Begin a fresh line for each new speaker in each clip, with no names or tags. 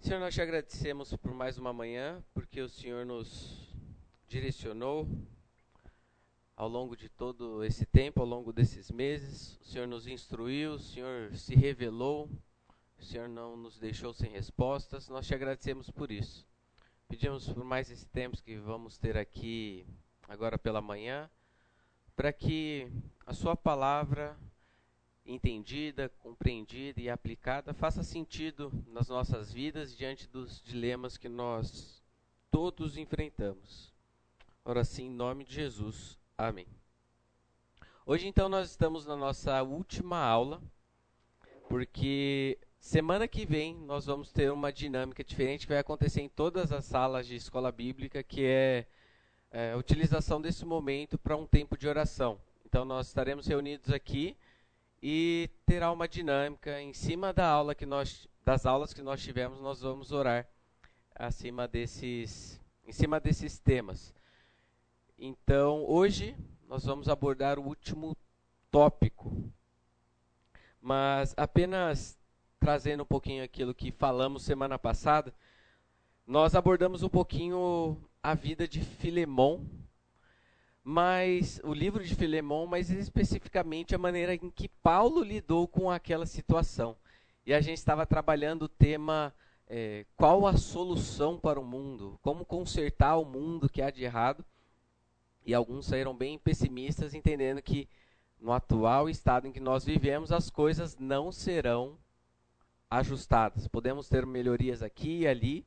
Senhor, nós te agradecemos por mais uma manhã, porque o Senhor nos direcionou ao longo de todo esse tempo, ao longo desses meses. O Senhor nos instruiu, o Senhor se revelou, o Senhor não nos deixou sem respostas. Nós te agradecemos por isso. Pedimos por mais esse tempo que vamos ter aqui agora pela manhã, para que a Sua palavra entendida, compreendida e aplicada faça sentido nas nossas vidas diante dos dilemas que nós todos enfrentamos. Ora sim, em nome de Jesus. Amém. Hoje então nós estamos na nossa última aula, porque semana que vem nós vamos ter uma dinâmica diferente que vai acontecer em todas as salas de escola bíblica, que é, é a utilização desse momento para um tempo de oração. Então nós estaremos reunidos aqui e terá uma dinâmica em cima da aula que nós das aulas que nós tivemos, nós vamos orar acima desses em cima desses temas. Então, hoje nós vamos abordar o último tópico. Mas apenas trazendo um pouquinho aquilo que falamos semana passada, nós abordamos um pouquinho a vida de Filemão, mas o livro de Filemão, mas especificamente a maneira em que Paulo lidou com aquela situação. E a gente estava trabalhando o tema é, qual a solução para o mundo, como consertar o mundo que há de errado. E alguns saíram bem pessimistas, entendendo que no atual estado em que nós vivemos, as coisas não serão ajustadas. Podemos ter melhorias aqui e ali,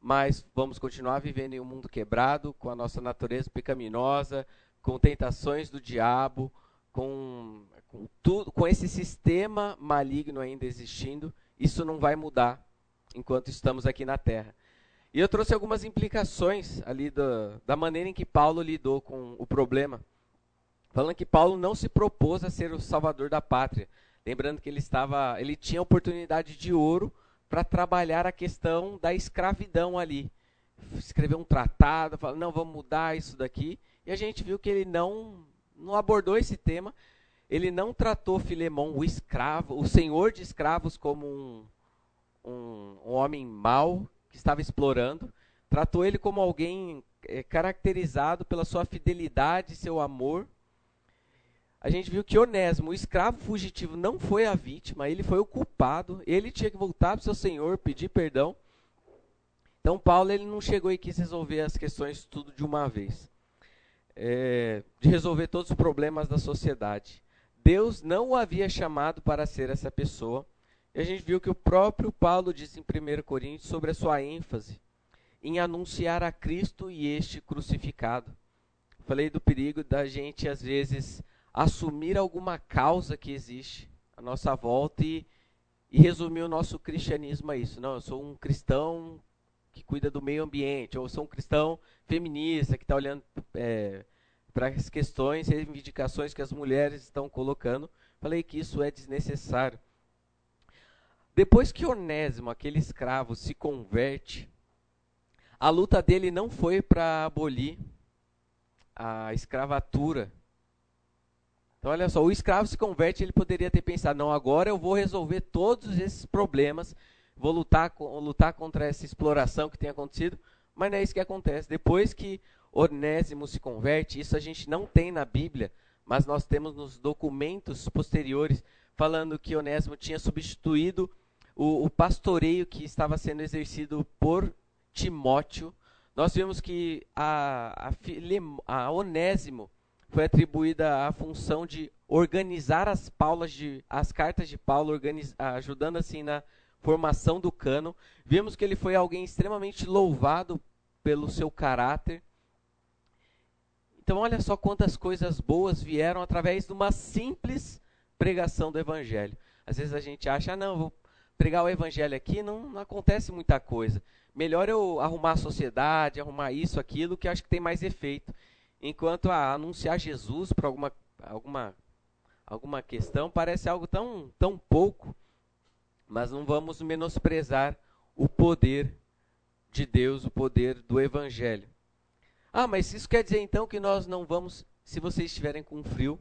mas vamos continuar vivendo em um mundo quebrado, com a nossa natureza pecaminosa, com tentações do diabo, com, com tudo, com esse sistema maligno ainda existindo. Isso não vai mudar enquanto estamos aqui na Terra. E eu trouxe algumas implicações ali da, da maneira em que Paulo lidou com o problema. Falando que Paulo não se propôs a ser o salvador da pátria. Lembrando que ele estava, ele tinha oportunidade de ouro para trabalhar a questão da escravidão ali. Escreveu um tratado, falou, não, vamos mudar isso daqui. E a gente viu que ele não, não abordou esse tema. Ele não tratou Filemão, o escravo, o senhor de escravos, como um, um, um homem mau que estava explorando. Tratou ele como alguém é, caracterizado pela sua fidelidade, seu amor a gente viu que Onésimo, o escravo fugitivo, não foi a vítima, ele foi o culpado, ele tinha que voltar para o seu senhor, pedir perdão. Então Paulo ele não chegou e quis resolver as questões tudo de uma vez, é, de resolver todos os problemas da sociedade. Deus não o havia chamado para ser essa pessoa. E a gente viu que o próprio Paulo disse em 1 Coríntios sobre a sua ênfase em anunciar a Cristo e este crucificado. Falei do perigo da gente às vezes assumir alguma causa que existe à nossa volta e, e resumir o nosso cristianismo a isso. Não, eu sou um cristão que cuida do meio ambiente, ou sou um cristão feminista que está olhando é, para as questões, reivindicações que as mulheres estão colocando. Falei que isso é desnecessário. Depois que Onésimo, aquele escravo, se converte, a luta dele não foi para abolir a escravatura então, olha só, o escravo se converte, ele poderia ter pensado: não, agora eu vou resolver todos esses problemas, vou lutar, lutar contra essa exploração que tem acontecido. Mas não é isso que acontece. Depois que Onésimo se converte, isso a gente não tem na Bíblia, mas nós temos nos documentos posteriores falando que Onésimo tinha substituído o, o pastoreio que estava sendo exercido por Timóteo. Nós vimos que a, a, a Onésimo foi atribuída a função de organizar as paulas de as cartas de Paulo, ajudando assim na formação do cano. Vimos que ele foi alguém extremamente louvado pelo seu caráter. Então olha só quantas coisas boas vieram através de uma simples pregação do evangelho. Às vezes a gente acha, ah, não, vou pregar o evangelho aqui, não, não acontece muita coisa. Melhor eu arrumar a sociedade, arrumar isso, aquilo, que acho que tem mais efeito. Enquanto a anunciar Jesus para alguma, alguma, alguma questão parece algo tão, tão pouco, mas não vamos menosprezar o poder de Deus, o poder do Evangelho. Ah, mas isso quer dizer então que nós não vamos, se vocês estiverem com frio,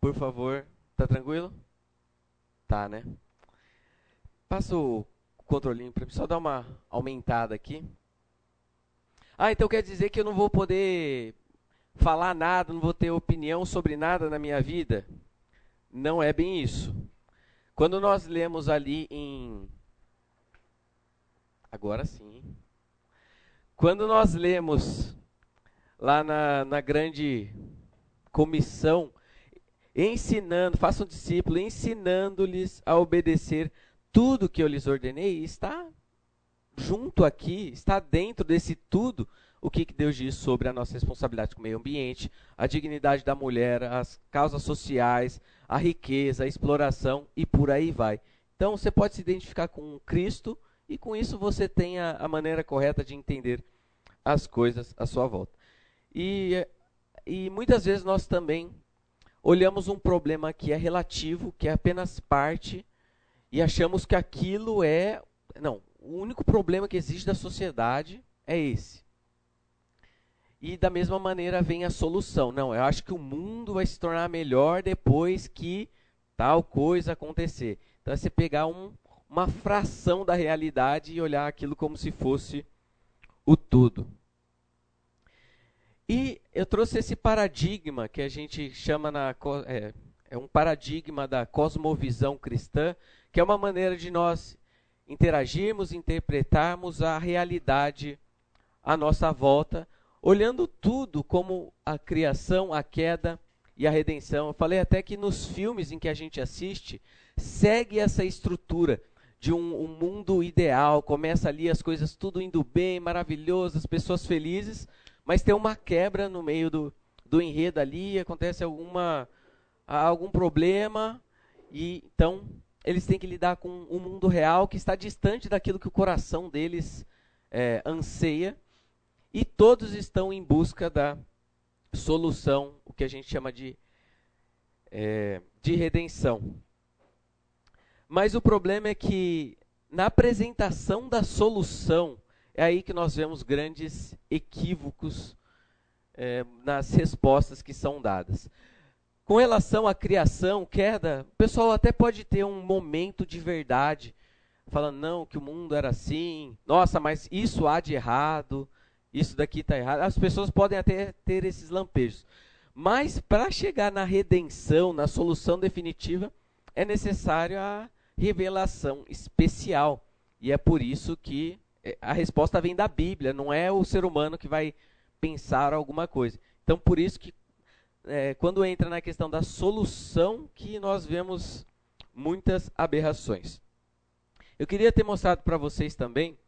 por favor, tá tranquilo? Tá, né? Passa o controlinho para mim, só dar uma aumentada aqui. Ah, então quer dizer que eu não vou poder falar nada, não vou ter opinião sobre nada na minha vida? Não é bem isso. Quando nós lemos ali em. Agora sim. Quando nós lemos lá na, na grande comissão, ensinando, façam um discípulo, ensinando-lhes a obedecer tudo que eu lhes ordenei, está junto aqui, está dentro desse tudo o que Deus diz sobre a nossa responsabilidade com o meio ambiente, a dignidade da mulher, as causas sociais, a riqueza, a exploração e por aí vai. Então você pode se identificar com Cristo e com isso você tem a, a maneira correta de entender as coisas à sua volta. E, e muitas vezes nós também olhamos um problema que é relativo, que é apenas parte, e achamos que aquilo é. Não, o único problema que existe da sociedade é esse. E da mesma maneira vem a solução. Não, eu acho que o mundo vai se tornar melhor depois que tal coisa acontecer. Então é você pegar um, uma fração da realidade e olhar aquilo como se fosse o tudo. E eu trouxe esse paradigma que a gente chama na é, é um paradigma da cosmovisão cristã, que é uma maneira de nós interagirmos, interpretarmos a realidade à nossa volta, olhando tudo como a criação, a queda e a redenção. Eu falei até que nos filmes em que a gente assiste, segue essa estrutura de um, um mundo ideal, começa ali as coisas tudo indo bem, maravilhoso, as pessoas felizes, mas tem uma quebra no meio do, do enredo ali, acontece alguma, algum problema, e então eles têm que lidar com um mundo real que está distante daquilo que o coração deles é, anseia, e todos estão em busca da solução, o que a gente chama de, é, de redenção. Mas o problema é que na apresentação da solução, é aí que nós vemos grandes equívocos é, nas respostas que são dadas. Com relação à criação, queda, o pessoal até pode ter um momento de verdade, falando, não, que o mundo era assim, nossa, mas isso há de errado, isso daqui está errado. As pessoas podem até ter esses lampejos. Mas para chegar na redenção, na solução definitiva, é necessário a revelação especial. E é por isso que é, a resposta vem da Bíblia, não é o ser humano que vai pensar alguma coisa. Então, por isso que é, quando entra na questão da solução, que nós vemos muitas aberrações. Eu queria ter mostrado para vocês também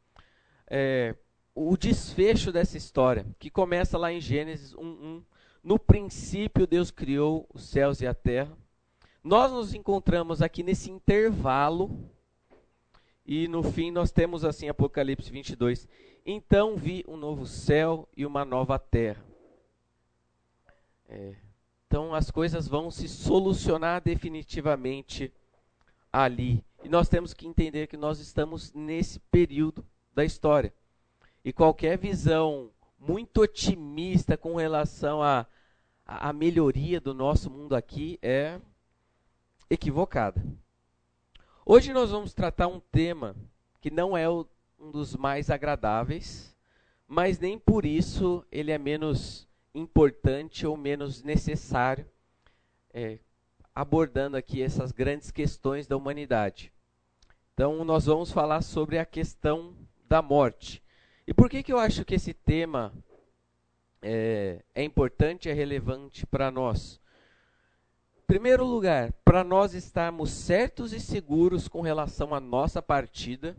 é, o desfecho dessa história, que começa lá em Gênesis 1:1. No princípio, Deus criou os céus e a terra. Nós nos encontramos aqui nesse intervalo e no fim nós temos assim Apocalipse 22. Então vi um novo céu e uma nova terra. É, então as coisas vão se solucionar definitivamente ali. E nós temos que entender que nós estamos nesse período da história. E qualquer visão muito otimista com relação à a, a, melhoria do nosso mundo aqui é equivocada. Hoje nós vamos tratar um tema que não é o, um dos mais agradáveis, mas nem por isso ele é menos importante ou menos necessário, é, abordando aqui essas grandes questões da humanidade. Então, nós vamos falar sobre a questão da morte. E por que, que eu acho que esse tema é, é importante é relevante para nós? primeiro lugar, para nós estarmos certos e seguros com relação à nossa partida,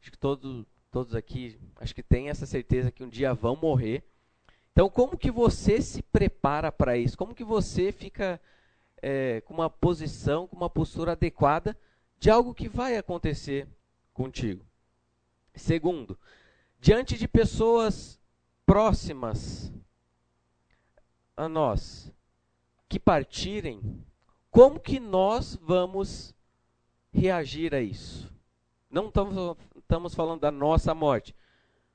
acho que todo, todos aqui acho que têm essa certeza que um dia vão morrer. Então, como que você se prepara para isso? Como que você fica é, com uma posição, com uma postura adequada de algo que vai acontecer contigo? Segundo, diante de pessoas próximas a nós, que partirem, como que nós vamos reagir a isso? Não estamos, falando da nossa morte,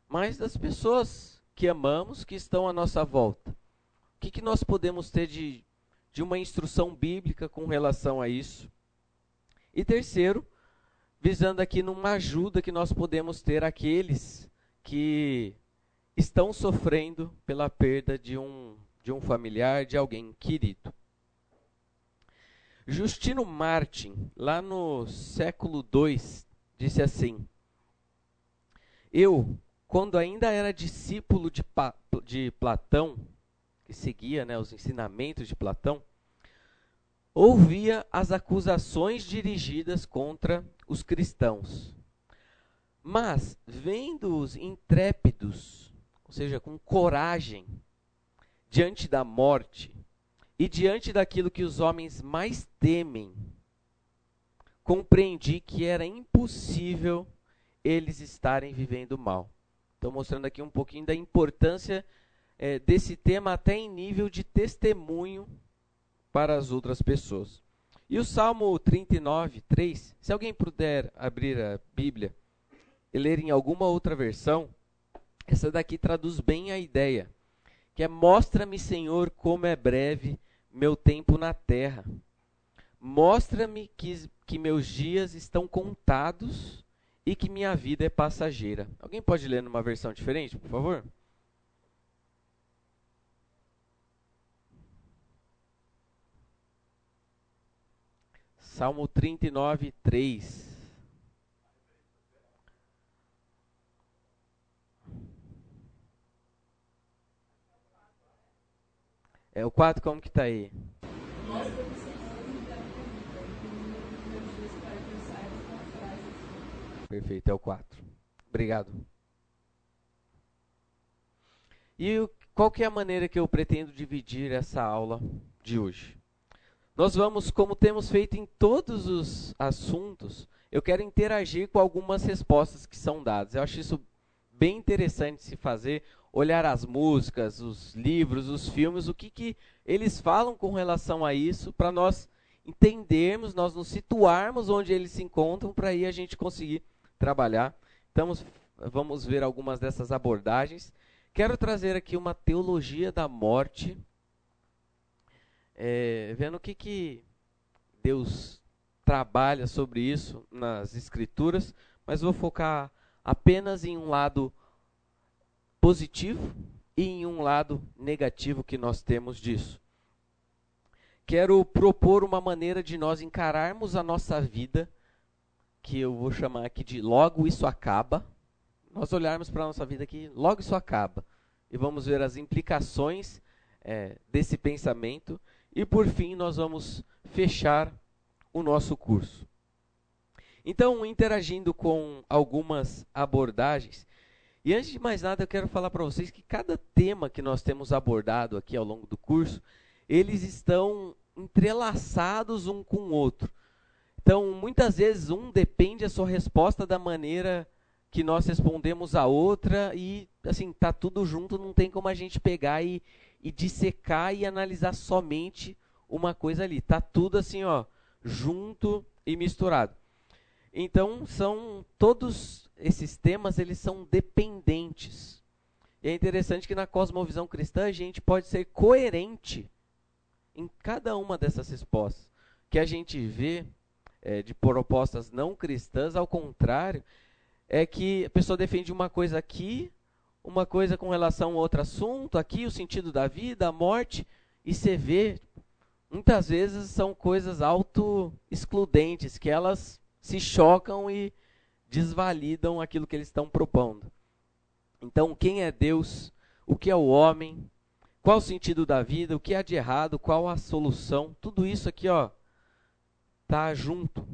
mas das pessoas que amamos, que estão à nossa volta. O que, que nós podemos ter de, de uma instrução bíblica com relação a isso? E terceiro, visando aqui numa ajuda que nós podemos ter àqueles que estão sofrendo pela perda de um, de um familiar, de alguém querido. Justino Martin, lá no século II, disse assim: Eu, quando ainda era discípulo de, de Platão, que seguia né, os ensinamentos de Platão, ouvia as acusações dirigidas contra os cristãos. Mas, vendo-os intrépidos, ou seja, com coragem, diante da morte e diante daquilo que os homens mais temem, compreendi que era impossível eles estarem vivendo mal. Estou mostrando aqui um pouquinho da importância é, desse tema, até em nível de testemunho para as outras pessoas. E o Salmo 39, 3, se alguém puder abrir a Bíblia e ler em alguma outra versão, essa daqui traduz bem a ideia, que é mostra-me, Senhor, como é breve meu tempo na terra. Mostra-me que, que meus dias estão contados e que minha vida é passageira. Alguém pode ler numa versão diferente, por favor? Salmo 39, 3. É o 4 como que tá aí? Perfeito, é o 4. Obrigado. E qual que é a maneira que eu pretendo dividir essa aula de hoje? Nós vamos, como temos feito em todos os assuntos, eu quero interagir com algumas respostas que são dadas. Eu acho isso bem interessante se fazer, olhar as músicas, os livros, os filmes, o que, que eles falam com relação a isso, para nós entendermos, nós nos situarmos onde eles se encontram, para aí a gente conseguir trabalhar. Então, vamos ver algumas dessas abordagens. Quero trazer aqui uma teologia da morte é, vendo o que, que Deus trabalha sobre isso nas Escrituras, mas vou focar apenas em um lado positivo e em um lado negativo que nós temos disso. Quero propor uma maneira de nós encararmos a nossa vida, que eu vou chamar aqui de logo isso acaba. Nós olharmos para a nossa vida aqui, logo isso acaba. E vamos ver as implicações é, desse pensamento e por fim, nós vamos fechar o nosso curso. Então, interagindo com algumas abordagens, e antes de mais nada, eu quero falar para vocês que cada tema que nós temos abordado aqui ao longo do curso, eles estão entrelaçados um com o outro. Então, muitas vezes um depende a sua resposta da maneira que nós respondemos a outra e assim, tá tudo junto, não tem como a gente pegar e, e dissecar e analisar somente uma coisa ali. Tá tudo assim, ó, junto e misturado. Então, são todos esses temas, eles são dependentes. E é interessante que na cosmovisão cristã a gente pode ser coerente em cada uma dessas respostas. Que a gente vê é, de propostas não cristãs, ao contrário, é que a pessoa defende uma coisa aqui, uma coisa com relação a outro assunto, aqui o sentido da vida, a morte, e você vê, muitas vezes são coisas auto-excludentes, que elas se chocam e desvalidam aquilo que eles estão propondo. Então, quem é Deus? O que é o homem? Qual o sentido da vida? O que há de errado? Qual a solução? Tudo isso aqui, ó, tá junto.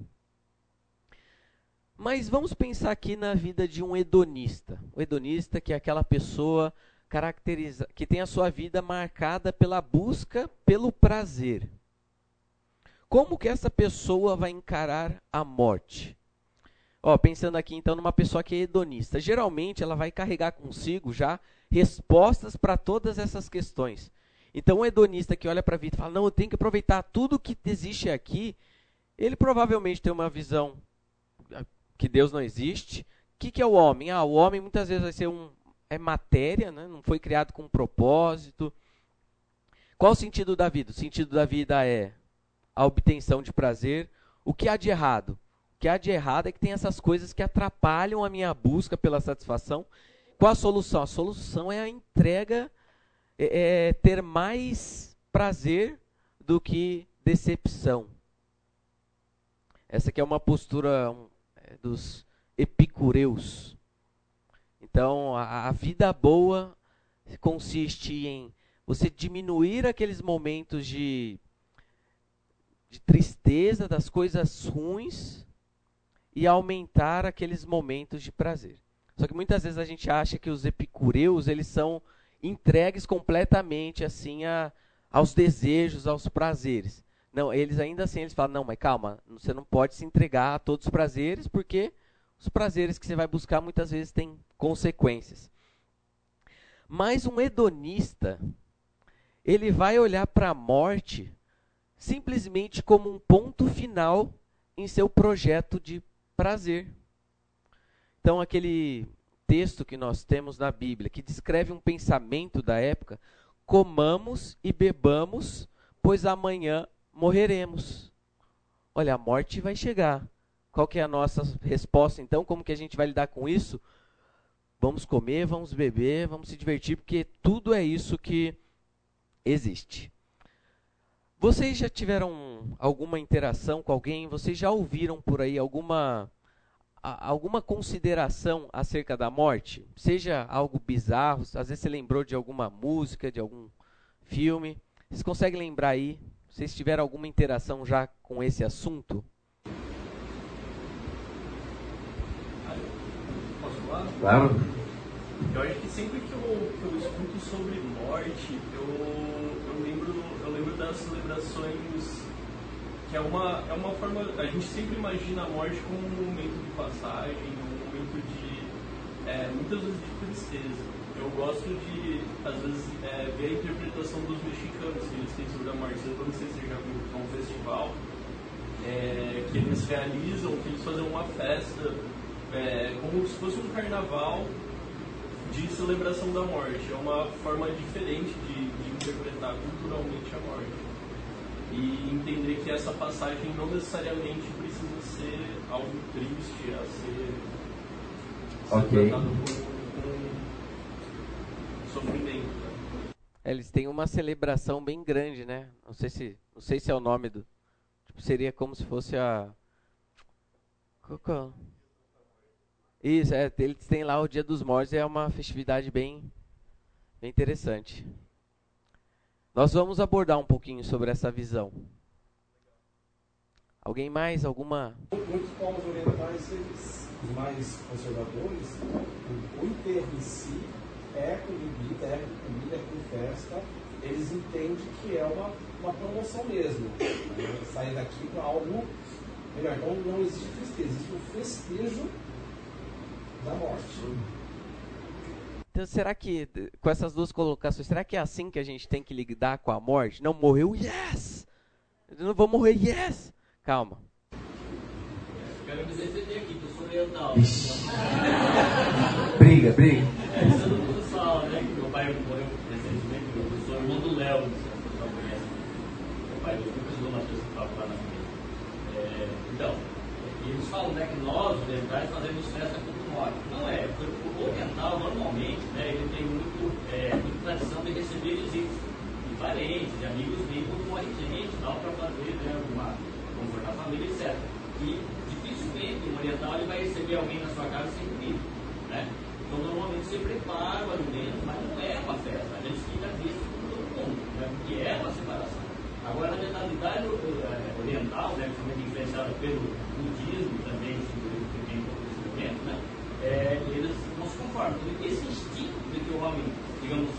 Mas vamos pensar aqui na vida de um hedonista. O hedonista que é aquela pessoa caracteriza, que tem a sua vida marcada pela busca pelo prazer. Como que essa pessoa vai encarar a morte? Ó, pensando aqui então numa pessoa que é hedonista, geralmente ela vai carregar consigo já respostas para todas essas questões. Então, o hedonista que olha para a vida e fala: Não, eu tenho que aproveitar tudo que existe aqui, ele provavelmente tem uma visão que Deus não existe. O que, que é o homem? Ah, o homem muitas vezes vai ser um é matéria, né? não foi criado com um propósito. Qual o sentido da vida? O sentido da vida é a obtenção de prazer. O que há de errado? que há de errado é que tem essas coisas que atrapalham a minha busca pela satisfação. Qual a solução? A solução é a entrega, é, é ter mais prazer do que decepção. Essa aqui é uma postura é, dos epicureus. Então, a, a vida boa consiste em você diminuir aqueles momentos de, de tristeza, das coisas ruins, e aumentar aqueles momentos de prazer. Só que muitas vezes a gente acha que os epicureus eles são entregues completamente assim a, aos desejos, aos prazeres. Não, eles ainda assim eles falam, não, mas calma, você não pode se entregar a todos os prazeres, porque os prazeres que você vai buscar muitas vezes têm consequências. Mas um hedonista, ele vai olhar para a morte simplesmente como um ponto final em seu projeto de prazer. Então, aquele texto que nós temos na Bíblia, que descreve um pensamento da época, comamos e bebamos, pois amanhã morreremos. Olha, a morte vai chegar. Qual que é a nossa resposta então? Como que a gente vai lidar com isso? Vamos comer, vamos beber, vamos se divertir, porque tudo é isso que existe. Vocês já tiveram alguma interação com alguém? Vocês já ouviram por aí alguma alguma consideração acerca da morte? Seja algo bizarro, às vezes você lembrou de alguma música, de algum filme. Vocês conseguem lembrar aí vocês tiveram alguma interação já com esse assunto?
Posso falar?
Claro.
Eu acho que sempre que eu, que eu escuto sobre morte, eu, eu, lembro, eu lembro das celebrações que é uma, é uma forma. A gente sempre imagina a morte como um momento de passagem, um momento de. É, muitas vezes de tristeza eu gosto de, às vezes, é, ver a interpretação dos mexicanos que eles têm sobre a morte. Eu não sei se você já viu é um festival é, que eles realizam, que eles fazem uma festa é, como se fosse um carnaval de celebração da morte. É uma forma diferente de, de interpretar culturalmente a morte. E entender que essa passagem não necessariamente precisa ser algo triste a ser,
tratado como
sofrimento.
É, eles têm uma celebração bem grande, né? Não sei se, não sei se é o nome do. Tipo, seria como se fosse a. Qual Isso, é, eles têm lá o Dia dos Mortos, é uma festividade bem, bem interessante. Nós vamos abordar um pouquinho sobre essa visão. Alguém mais? Alguma?
Muitos povos orientais, eles, os mais conservadores, o enterro em si é com bebida, é com comida, é com festa, eles entendem que é uma, uma promoção mesmo. Né? Sair daqui para algo melhor. Então não existe tristeza, existe um festejo da morte.
Então, será que, com essas duas colocações, será que é assim que a gente tem que lidar com a morte? Não morreu, yes! Eu não vou morrer, yes! Calma.
Quero me defender aqui, que eu sou oriental.
briga, briga.
É, né, que meu pai morreu recentemente, eu sou irmão do Léo, não sei se o pessoal conhece. Meu pai do Lucas do Matheus que estava lá na família. É, então, eles falam né, que nós, os orientais, fazemos festa quando morre. Não é, o oriental normalmente, né, ele tem muito, é, muita tradição de receber visitas de parentes, de amigos dele, quando morre gente, tal, para fazer né, uma, confortar a família, etc. E dificilmente o oriental ele vai receber alguém na sua casa sem comida. Né? Então, normalmente você prepara o alimento, mas não é uma festa. A gente fica visto com todo mundo, né? porque é uma separação. Agora, na mentalidade eh, oriental, né, principalmente influenciada pelo budismo também, que tem um pouco desse momento, né, é, eles não se conformam. Então, esse instinto de que o homem, digamos,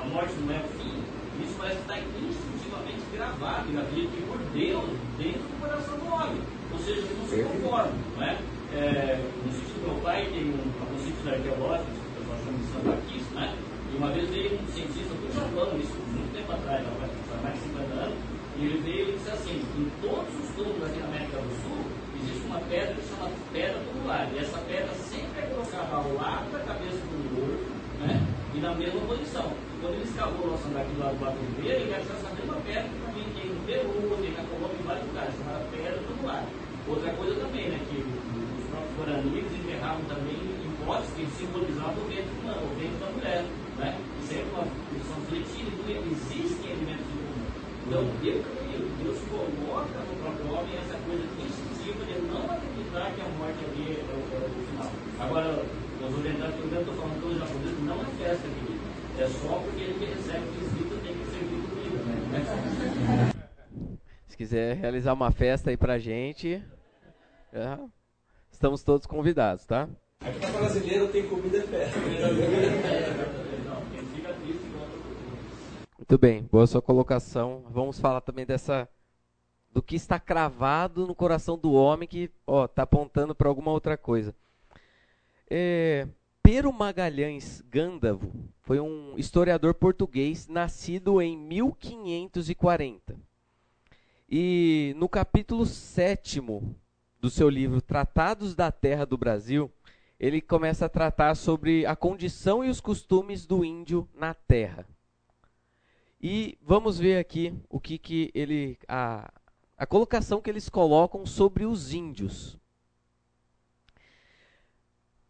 a morte não é o fim, isso parece estar instintivamente gravado na vida de por Deus dentro do coração do homem. Ou seja, ele não se conforma, não é? é, no sítio do meu pai, tem um, alguns sítios arqueológicos, que o pessoal chama de sambaquis, né? E uma vez veio um cientista do Japão, isso muito tempo atrás, há mais de 50 anos, e ele veio e disse assim, em todos os túmulos aqui na América do Sul, existe uma pedra que se chama pedra tumular, e essa pedra sempre é colocada ao lado da cabeça do morto, né? E na mesma posição. E quando ele escavou o Sambaqui do lado do Batuveira, ele achou essa mesma pedra que também tem no Peru, tem na Colômbia, em vários lugares, chamada pedra tumular. Outra coisa também, né, que os próprios guaranis enterravam também hipóteses que simbolizavam o ventre, o ventre da mulher, né? Sempre uma função flexível, então existem elementos em comum. Então, eu creio, Deus coloca no próprio homem essa coisa instintiva de não acreditar que a morte ali é, é, é o final. Agora, os orientais que eu estou falando que os japoneses não é festa, querido. É só porque ele recebe visita, tem que ser comida, né?
Se quiser realizar uma festa aí pra gente, é, estamos todos convidados, tá?
Aqui para brasileiro tem comida e festa.
Muito bem, boa sua colocação. Vamos falar também dessa do que está cravado no coração do homem que está apontando para alguma outra coisa. É, Pero Magalhães Gândavo foi um historiador português nascido em 1540. E no capítulo 7 do seu livro Tratados da Terra do Brasil, ele começa a tratar sobre a condição e os costumes do índio na terra. E vamos ver aqui o que, que ele. A, a colocação que eles colocam sobre os índios.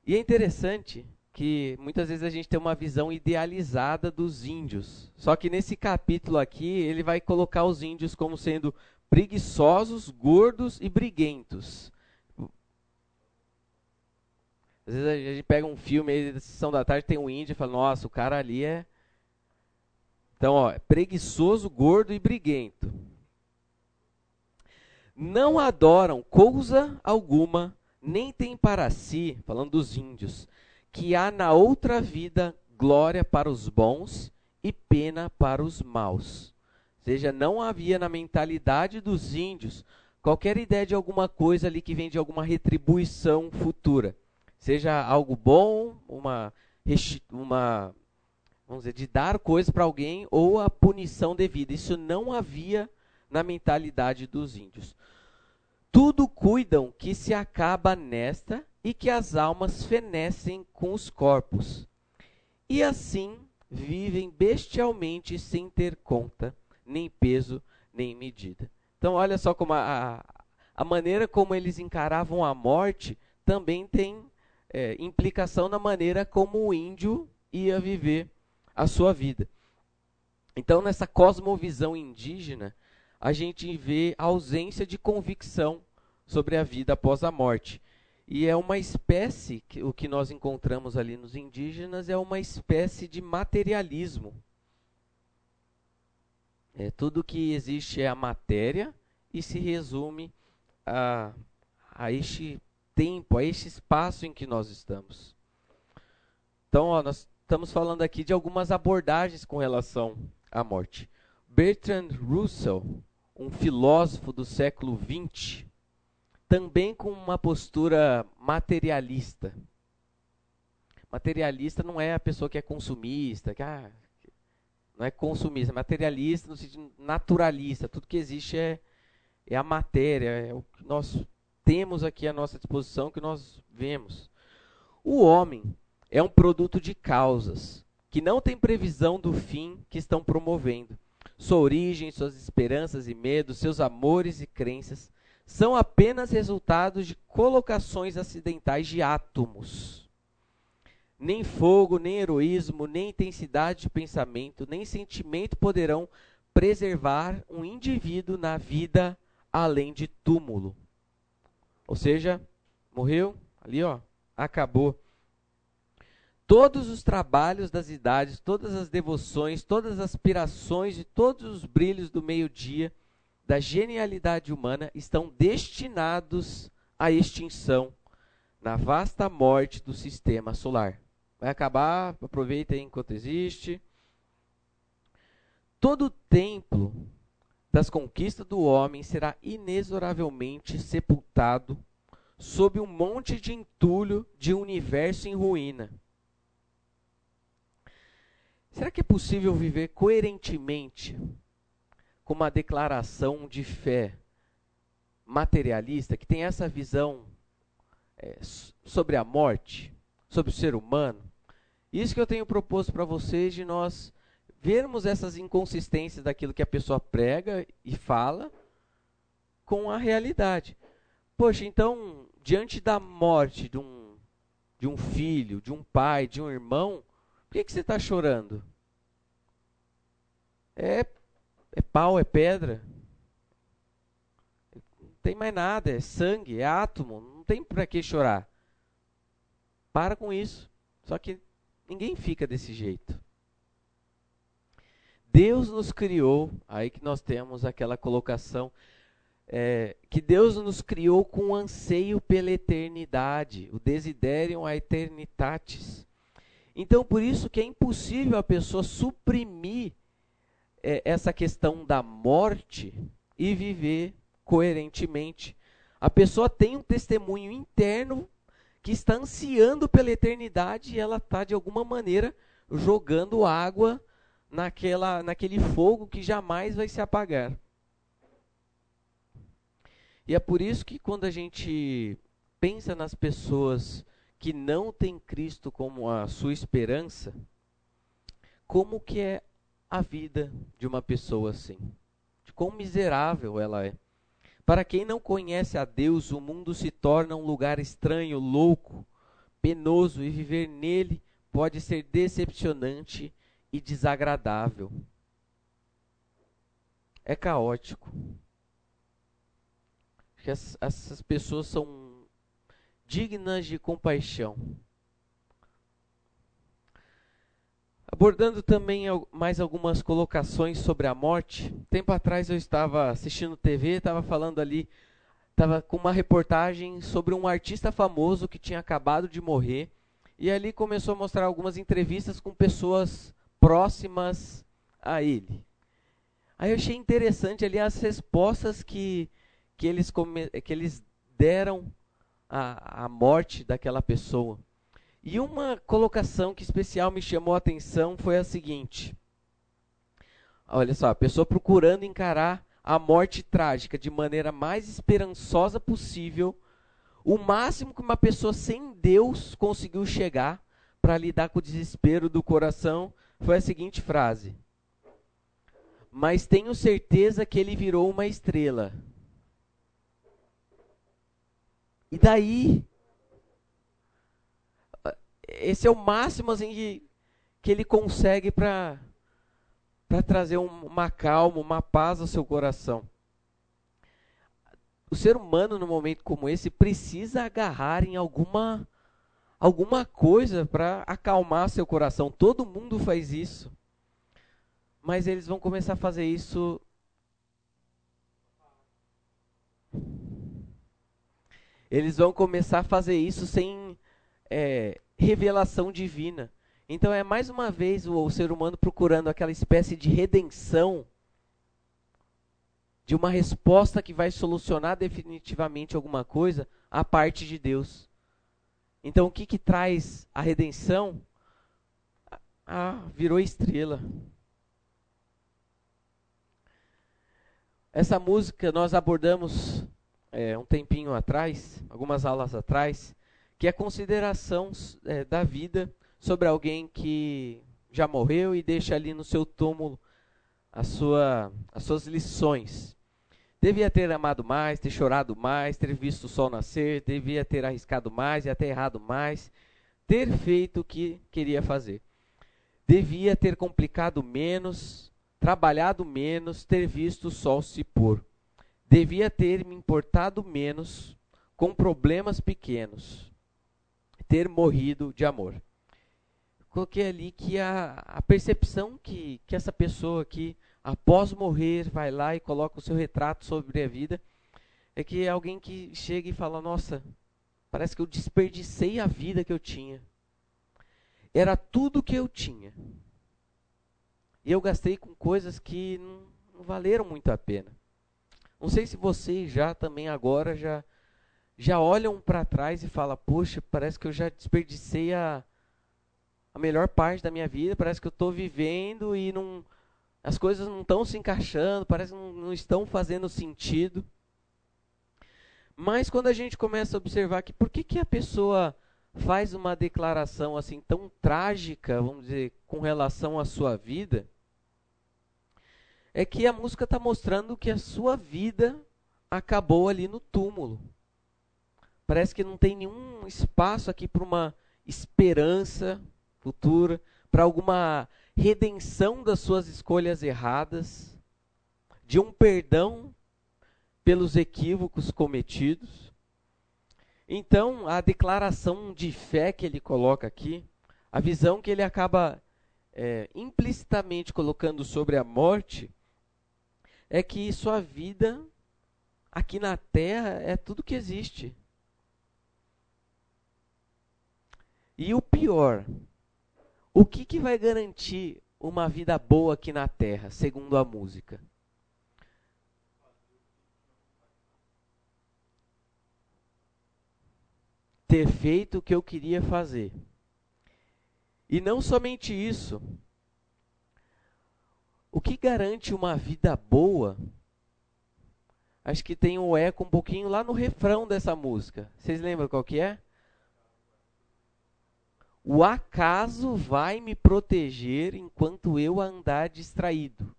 E é interessante que muitas vezes a gente tem uma visão idealizada dos índios. Só que nesse capítulo aqui, ele vai colocar os índios como sendo preguiçosos, gordos e briguentos. Às vezes a gente pega um filme aí da sessão da tarde, tem um índio e fala, nossa, o cara ali é. Então, ó, preguiçoso, gordo e briguento. Não adoram coisa alguma, nem tem para si, falando dos índios, que há na outra vida glória para os bons e pena para os maus. Ou seja, não havia na mentalidade dos índios qualquer ideia de alguma coisa ali que vem de alguma retribuição futura seja algo bom, uma, uma vamos dizer, de dar coisa para alguém ou a punição devida. Isso não havia na mentalidade dos índios. Tudo cuidam que se acaba nesta e que as almas fenecem com os corpos. E assim vivem bestialmente sem ter conta, nem peso, nem medida. Então, olha só como a, a maneira como eles encaravam a morte também tem é, implicação na maneira como o índio ia viver a sua vida. Então, nessa cosmovisão indígena, a gente vê a ausência de convicção sobre a vida após a morte. E é uma espécie, que, o que nós encontramos ali nos indígenas é uma espécie de materialismo. É, tudo que existe é a matéria e se resume a, a este tempo, a este espaço em que nós estamos. Então, ó, nós estamos falando aqui de algumas abordagens com relação à morte. Bertrand Russell, um filósofo do século XX, também com uma postura materialista. Materialista não é a pessoa que é consumista, que ah, não é consumista, é materialista no sentido naturalista. Tudo que existe é, é a matéria, é o que nós temos aqui à nossa disposição, que nós vemos. O homem é um produto de causas que não tem previsão do fim que estão promovendo. Sua origem, suas esperanças e medos, seus amores e crenças são apenas resultados de colocações acidentais de átomos. Nem fogo, nem heroísmo, nem intensidade de pensamento, nem sentimento poderão preservar um indivíduo na vida além de túmulo. Ou seja, morreu, ali ó, acabou. Todos os trabalhos das idades, todas as devoções, todas as aspirações e todos os brilhos do meio-dia da genialidade humana estão destinados à extinção na vasta morte do sistema solar. Vai acabar, aproveita enquanto existe. Todo o templo das conquistas do homem será inexoravelmente sepultado sob um monte de entulho de um universo em ruína. Será que é possível viver coerentemente com uma declaração de fé materialista que tem essa visão é, sobre a morte, sobre o ser humano? Isso que eu tenho proposto para vocês de nós vermos essas inconsistências daquilo que a pessoa prega e fala com a realidade. Poxa, então, diante da morte de um, de um filho, de um pai, de um irmão, por que, que você está chorando? É, é pau, é pedra. Não tem mais nada, é sangue, é átomo, não tem para que chorar. Para com isso. Só que ninguém fica desse jeito. Deus nos criou, aí que nós temos aquela colocação, é, que Deus nos criou com anseio pela eternidade, o desiderium a eternitatis. Então, por isso que é impossível a pessoa suprimir é, essa questão da morte e viver coerentemente. A pessoa tem um testemunho interno que está ansiando pela eternidade e ela está, de alguma maneira, jogando água naquela, naquele fogo que jamais vai se apagar. E é por isso que quando a gente pensa nas pessoas que não têm Cristo como a sua esperança, como que é a vida de uma pessoa assim? De quão miserável ela é. Para quem não conhece a Deus, o mundo se torna um lugar estranho, louco, penoso e viver nele pode ser decepcionante e desagradável. É caótico. essas pessoas são dignas de compaixão. Abordando também mais algumas colocações sobre a morte. Tempo atrás eu estava assistindo TV, estava falando ali, estava com uma reportagem sobre um artista famoso que tinha acabado de morrer. E ali começou a mostrar algumas entrevistas com pessoas próximas a ele. Aí eu achei interessante ali as respostas que, que, eles, que eles deram à, à morte daquela pessoa. E uma colocação que especial me chamou a atenção foi a seguinte: olha só, a pessoa procurando encarar a morte trágica de maneira mais esperançosa possível, o máximo que uma pessoa sem Deus conseguiu chegar para lidar com o desespero do coração foi a seguinte frase: Mas tenho certeza que ele virou uma estrela. E daí, esse é o máximo assim, que, que ele consegue para trazer um, uma calma, uma paz ao seu coração. O ser humano, num momento como esse, precisa agarrar em alguma alguma coisa para acalmar seu coração. Todo mundo faz isso. Mas eles vão começar a fazer isso. Eles vão começar a fazer isso sem é, revelação divina. Então é mais uma vez o, o ser humano procurando aquela espécie de redenção de uma resposta que vai solucionar definitivamente alguma coisa a parte de Deus. Então o que, que traz a redenção? Ah, virou estrela. Essa música nós abordamos é, um tempinho atrás, algumas aulas atrás, que é consideração é, da vida sobre alguém que já morreu e deixa ali no seu túmulo a sua, as suas lições. Devia ter amado mais, ter chorado mais, ter visto o sol nascer, devia ter arriscado mais e até errado mais, ter feito o que queria fazer. Devia ter complicado menos, trabalhado menos, ter visto o sol se pôr. Devia ter me importado menos com problemas pequenos, ter morrido de amor. Coloquei ali que a, a percepção que, que essa pessoa aqui após morrer, vai lá e coloca o seu retrato sobre a vida, é que é alguém que chega e fala: Nossa, parece que eu desperdicei a vida que eu tinha. Era tudo que eu tinha. E eu gastei com coisas que não, não valeram muito a pena. Não sei se vocês já também agora já já olham para trás e falam: Poxa, parece que eu já desperdicei a, a melhor parte da minha vida, parece que eu estou vivendo e não as coisas não estão se encaixando, parece que não, não estão fazendo sentido. Mas quando a gente começa a observar que por que, que a pessoa faz uma declaração assim tão trágica, vamos dizer, com relação à sua vida, é que a música está mostrando que a sua vida acabou ali no túmulo. Parece que não tem nenhum espaço aqui para uma esperança futura, para alguma redenção das suas escolhas erradas, de um perdão pelos equívocos cometidos. Então, a declaração de fé que ele coloca aqui, a visão que ele acaba é, implicitamente colocando sobre a morte, é que sua vida aqui na terra é tudo que existe. E o pior, o que, que vai garantir uma vida boa aqui na terra, segundo a música? Ter feito o que eu queria fazer. E não somente isso. O que garante uma vida boa? Acho que tem um eco um pouquinho lá no refrão dessa música. Vocês lembram qual que é? O acaso vai me proteger enquanto eu andar distraído.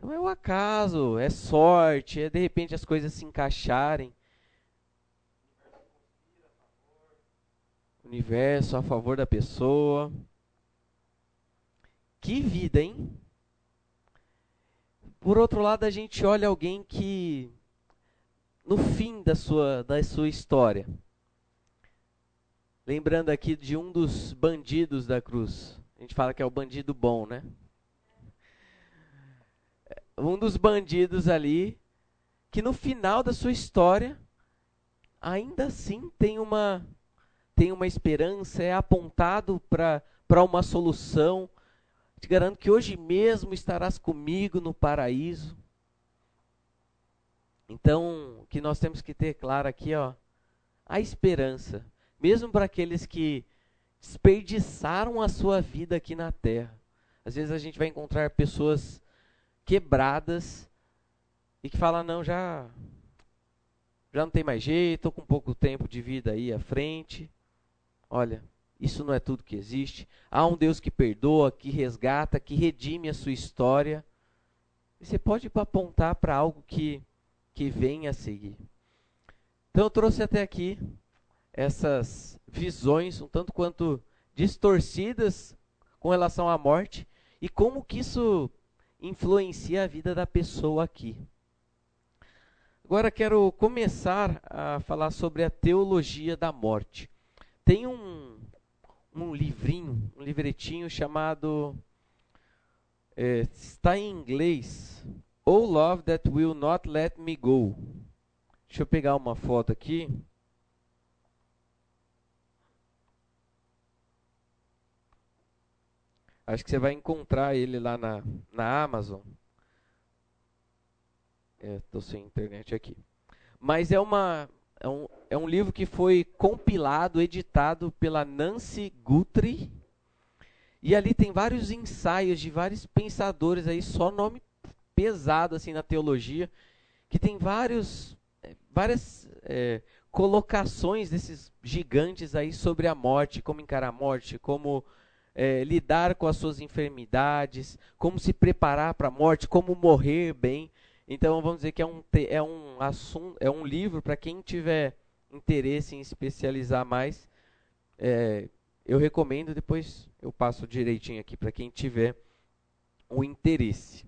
Não é o acaso, é sorte, é de repente as coisas se encaixarem. Universo a favor da pessoa. Que vida, hein? Por outro lado, a gente olha alguém que no fim da sua da sua história, Lembrando aqui de um dos bandidos da cruz. A gente fala que é o bandido bom, né? Um dos bandidos ali, que no final da sua história, ainda assim tem uma, tem uma esperança, é apontado para uma solução. Te garanto que hoje mesmo estarás comigo no paraíso. Então, o que nós temos que ter claro aqui, ó, a esperança mesmo para aqueles que desperdiçaram a sua vida aqui na terra. Às vezes a gente vai encontrar pessoas quebradas e que falam: não, já, já não tem mais jeito, estou com pouco tempo de vida aí à frente. Olha, isso não é tudo que existe. Há um Deus que perdoa, que resgata, que redime a sua história. E você pode apontar para algo que, que vem a seguir. Então eu trouxe até aqui essas visões um tanto quanto distorcidas com relação à morte e como que isso influencia a vida da pessoa aqui. Agora quero começar a falar sobre a teologia da morte. Tem um, um livrinho, um livretinho chamado é, está em inglês Oh Love That Will Not Let Me Go. Deixa eu pegar uma foto aqui. Acho que você vai encontrar ele lá na, na Amazon. Estou é, sem internet aqui. Mas é, uma, é, um, é um livro que foi compilado, editado pela Nancy Guthrie. E ali tem vários ensaios de vários pensadores aí, só nome pesado assim na teologia, que tem vários, é, várias é, colocações desses gigantes aí sobre a morte, como encarar a morte, como é, lidar com as suas enfermidades, como se preparar para a morte, como morrer bem. Então vamos dizer que é um, é um assunto, é um livro para quem tiver interesse em especializar mais. É, eu recomendo, depois eu passo direitinho aqui para quem tiver o interesse.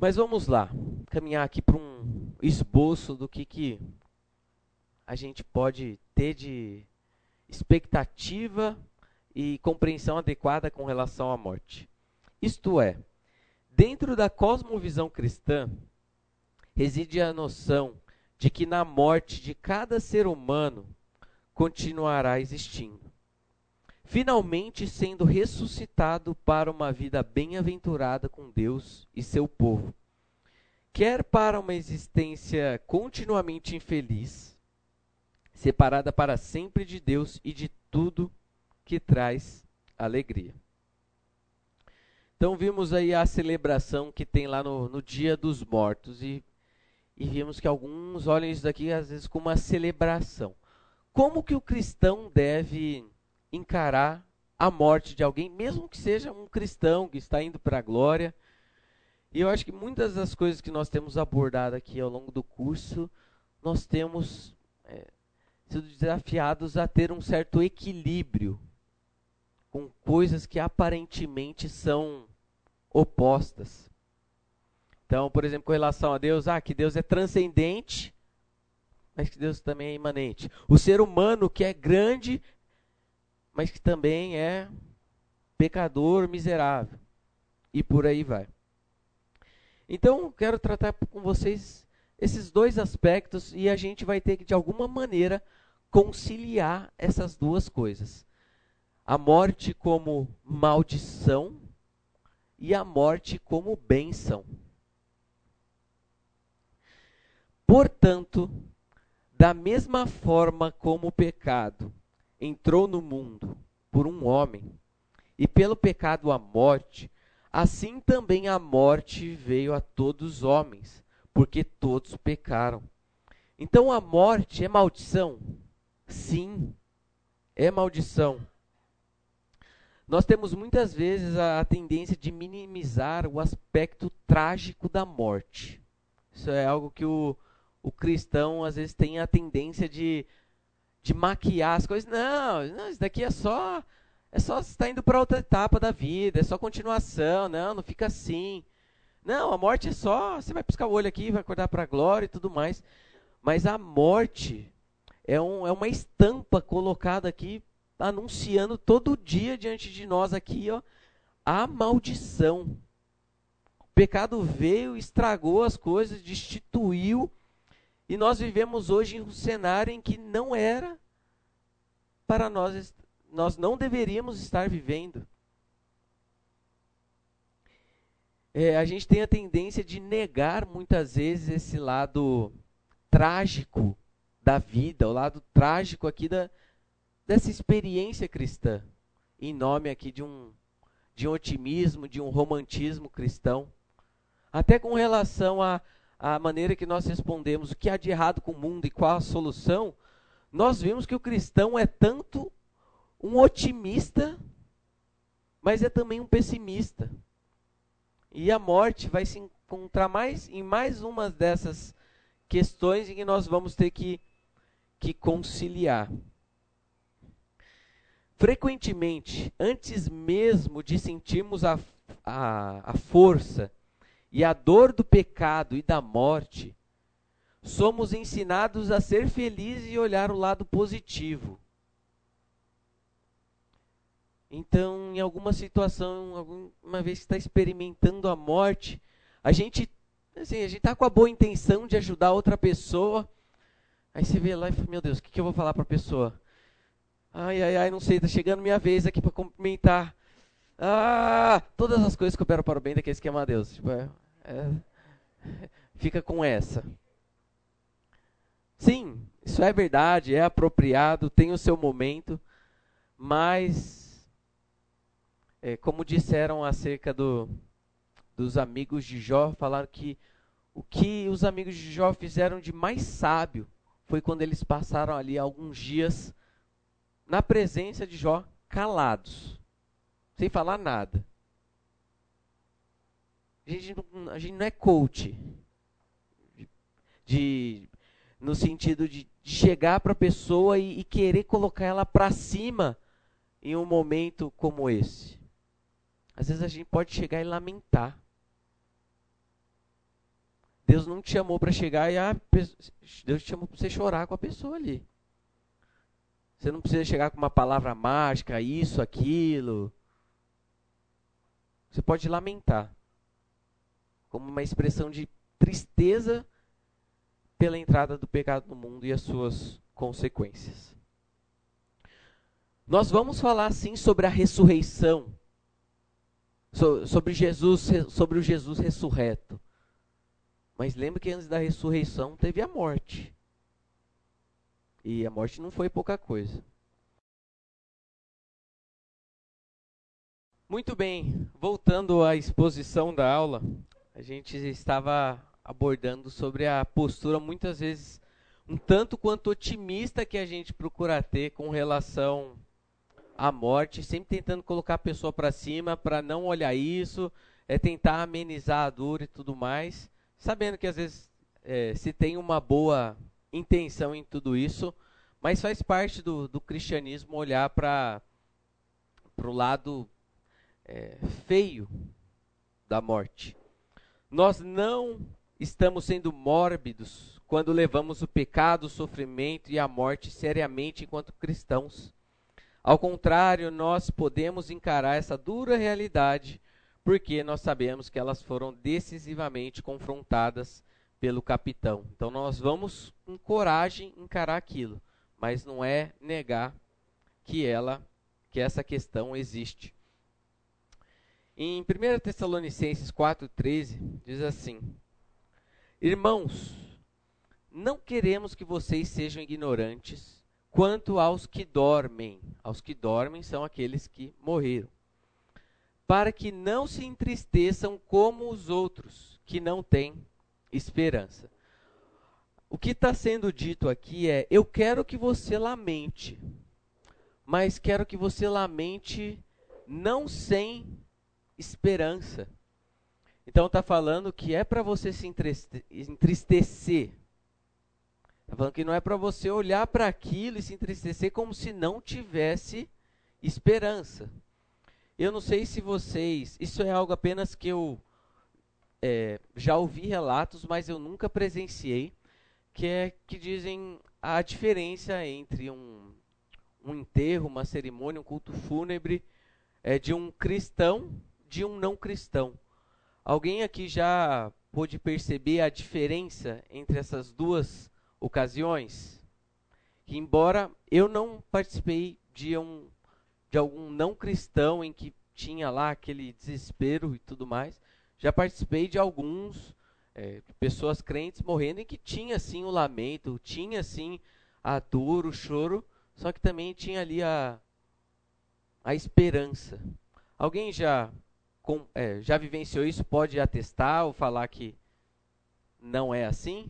Mas vamos lá, caminhar aqui para um esboço do que, que a gente pode ter de expectativa e compreensão adequada com relação à morte. Isto é, dentro da cosmovisão cristã, reside a noção de que na morte de cada ser humano continuará existindo, finalmente sendo ressuscitado para uma vida bem-aventurada com Deus e seu povo, quer para uma existência continuamente infeliz, separada para sempre de Deus e de tudo que traz alegria. Então vimos aí a celebração que tem lá no, no Dia dos Mortos e, e vimos que alguns olham isso daqui às vezes como uma celebração. Como que o cristão deve encarar a morte de alguém, mesmo que seja um cristão que está indo para a glória? E eu acho que muitas das coisas que nós temos abordado aqui ao longo do curso, nós temos é, sido desafiados a ter um certo equilíbrio com coisas que aparentemente são opostas. Então, por exemplo, com relação a Deus, ah, que Deus é transcendente, mas que Deus também é imanente. O ser humano que é grande, mas que também é pecador, miserável. E por aí vai. Então, quero tratar com vocês esses dois aspectos e a gente vai ter que, de alguma maneira, conciliar essas duas coisas: a morte como maldição e a morte como bênção. Portanto, da mesma forma como o pecado entrou no mundo por um homem, e pelo pecado a morte, assim também a morte veio a todos os homens, porque todos pecaram. Então a morte é maldição? Sim, é maldição. Nós temos muitas vezes a, a tendência de minimizar o aspecto trágico da morte. Isso é algo que o, o cristão às vezes tem a tendência de, de maquiar as coisas. Não, não isso daqui é só é só estar indo para outra etapa da vida, é só continuação, não, não fica assim. Não, a morte é só, você vai piscar o olho aqui, vai acordar para a glória e tudo mais. Mas a morte é, um, é uma estampa colocada aqui, anunciando todo dia diante de nós aqui, ó, a maldição. O pecado veio, estragou as coisas, destituiu, e nós vivemos hoje em um cenário em que não era para nós, nós não deveríamos estar vivendo. É, a gente tem a tendência de negar muitas vezes esse lado trágico da vida, o lado trágico aqui da, dessa experiência cristã, em nome aqui de um, de um otimismo, de um romantismo cristão. Até com relação à, à maneira que nós respondemos o que há de errado com o mundo e qual a solução, nós vimos que o cristão é tanto um otimista, mas é também um pessimista. E a morte vai se encontrar mais em mais uma dessas questões em que nós vamos ter que que conciliar. Frequentemente, antes mesmo de sentirmos a, a, a força e a dor do pecado e da morte, somos ensinados a ser felizes e olhar o lado positivo. Então, em alguma situação, alguma vez que está experimentando a morte, a gente assim, a gente está com a boa intenção de ajudar outra pessoa, Aí você vê lá e fala, meu Deus, o que, que eu vou falar para a pessoa? Ai, ai, ai, não sei, está chegando minha vez aqui para cumprimentar. Ah, todas as coisas que operam para o bem daqueles que amam a Deus. Tipo, é, é, fica com essa. Sim, isso é verdade, é apropriado, tem o seu momento, mas, é, como disseram acerca do, dos amigos de Jó, falaram que o que os amigos de Jó fizeram de mais sábio foi quando eles passaram ali alguns dias na presença de Jó, calados, sem falar nada. A gente não, a gente não é coach, de, de no sentido de, de chegar para a pessoa e, e querer colocar ela para cima em um momento como esse. Às vezes a gente pode chegar e lamentar. Deus não te chamou para chegar e ah, Deus te chamou para você chorar com a pessoa ali. Você não precisa chegar com uma palavra mágica, isso, aquilo. Você pode lamentar como uma expressão de tristeza pela entrada do pecado no mundo e as suas consequências. Nós vamos falar sim sobre a ressurreição, sobre Jesus, sobre o Jesus ressurreto. Mas lembra que antes da ressurreição teve a morte. E a morte não foi pouca coisa. Muito bem, voltando à exposição da aula, a gente estava abordando sobre a postura muitas vezes um tanto quanto otimista que a gente procura ter com relação à morte, sempre tentando colocar a pessoa para cima para não olhar isso, é tentar amenizar a dor e tudo mais, sabendo que às vezes é, se tem uma boa intenção em tudo isso, mas faz parte do, do cristianismo olhar para o lado é, feio da morte. Nós não estamos sendo mórbidos quando levamos o pecado, o sofrimento e a morte seriamente enquanto cristãos. Ao contrário, nós podemos encarar essa dura realidade porque nós sabemos que elas foram decisivamente confrontadas pelo capitão. Então nós vamos com coragem encarar aquilo, mas não é negar que ela que essa questão existe. Em 1 Tessalonicenses 4:13 diz assim: Irmãos, não queremos que vocês sejam ignorantes quanto aos que dormem. Aos que dormem são aqueles que morreram. Para que não se entristeçam como os outros, que não têm esperança. O que está sendo dito aqui é: eu quero que você lamente, mas quero que você lamente não sem esperança. Então está falando que é para você se entristecer. Está falando que não é para você olhar para aquilo e se entristecer como se não tivesse esperança. Eu não sei se vocês. Isso é algo apenas que eu é, já ouvi relatos, mas eu nunca presenciei, que é que dizem a diferença entre um, um enterro, uma cerimônia, um culto fúnebre é, de um cristão de um não cristão. Alguém aqui já pôde perceber a diferença entre essas duas ocasiões? Que embora eu não participei de um de algum não cristão em que tinha lá aquele desespero e tudo mais, já participei de alguns, é, pessoas crentes morrendo, em que tinha sim o lamento, tinha sim a dor, o choro, só que também tinha ali a, a esperança. Alguém já, com, é, já vivenciou isso? Pode atestar ou falar que não é assim?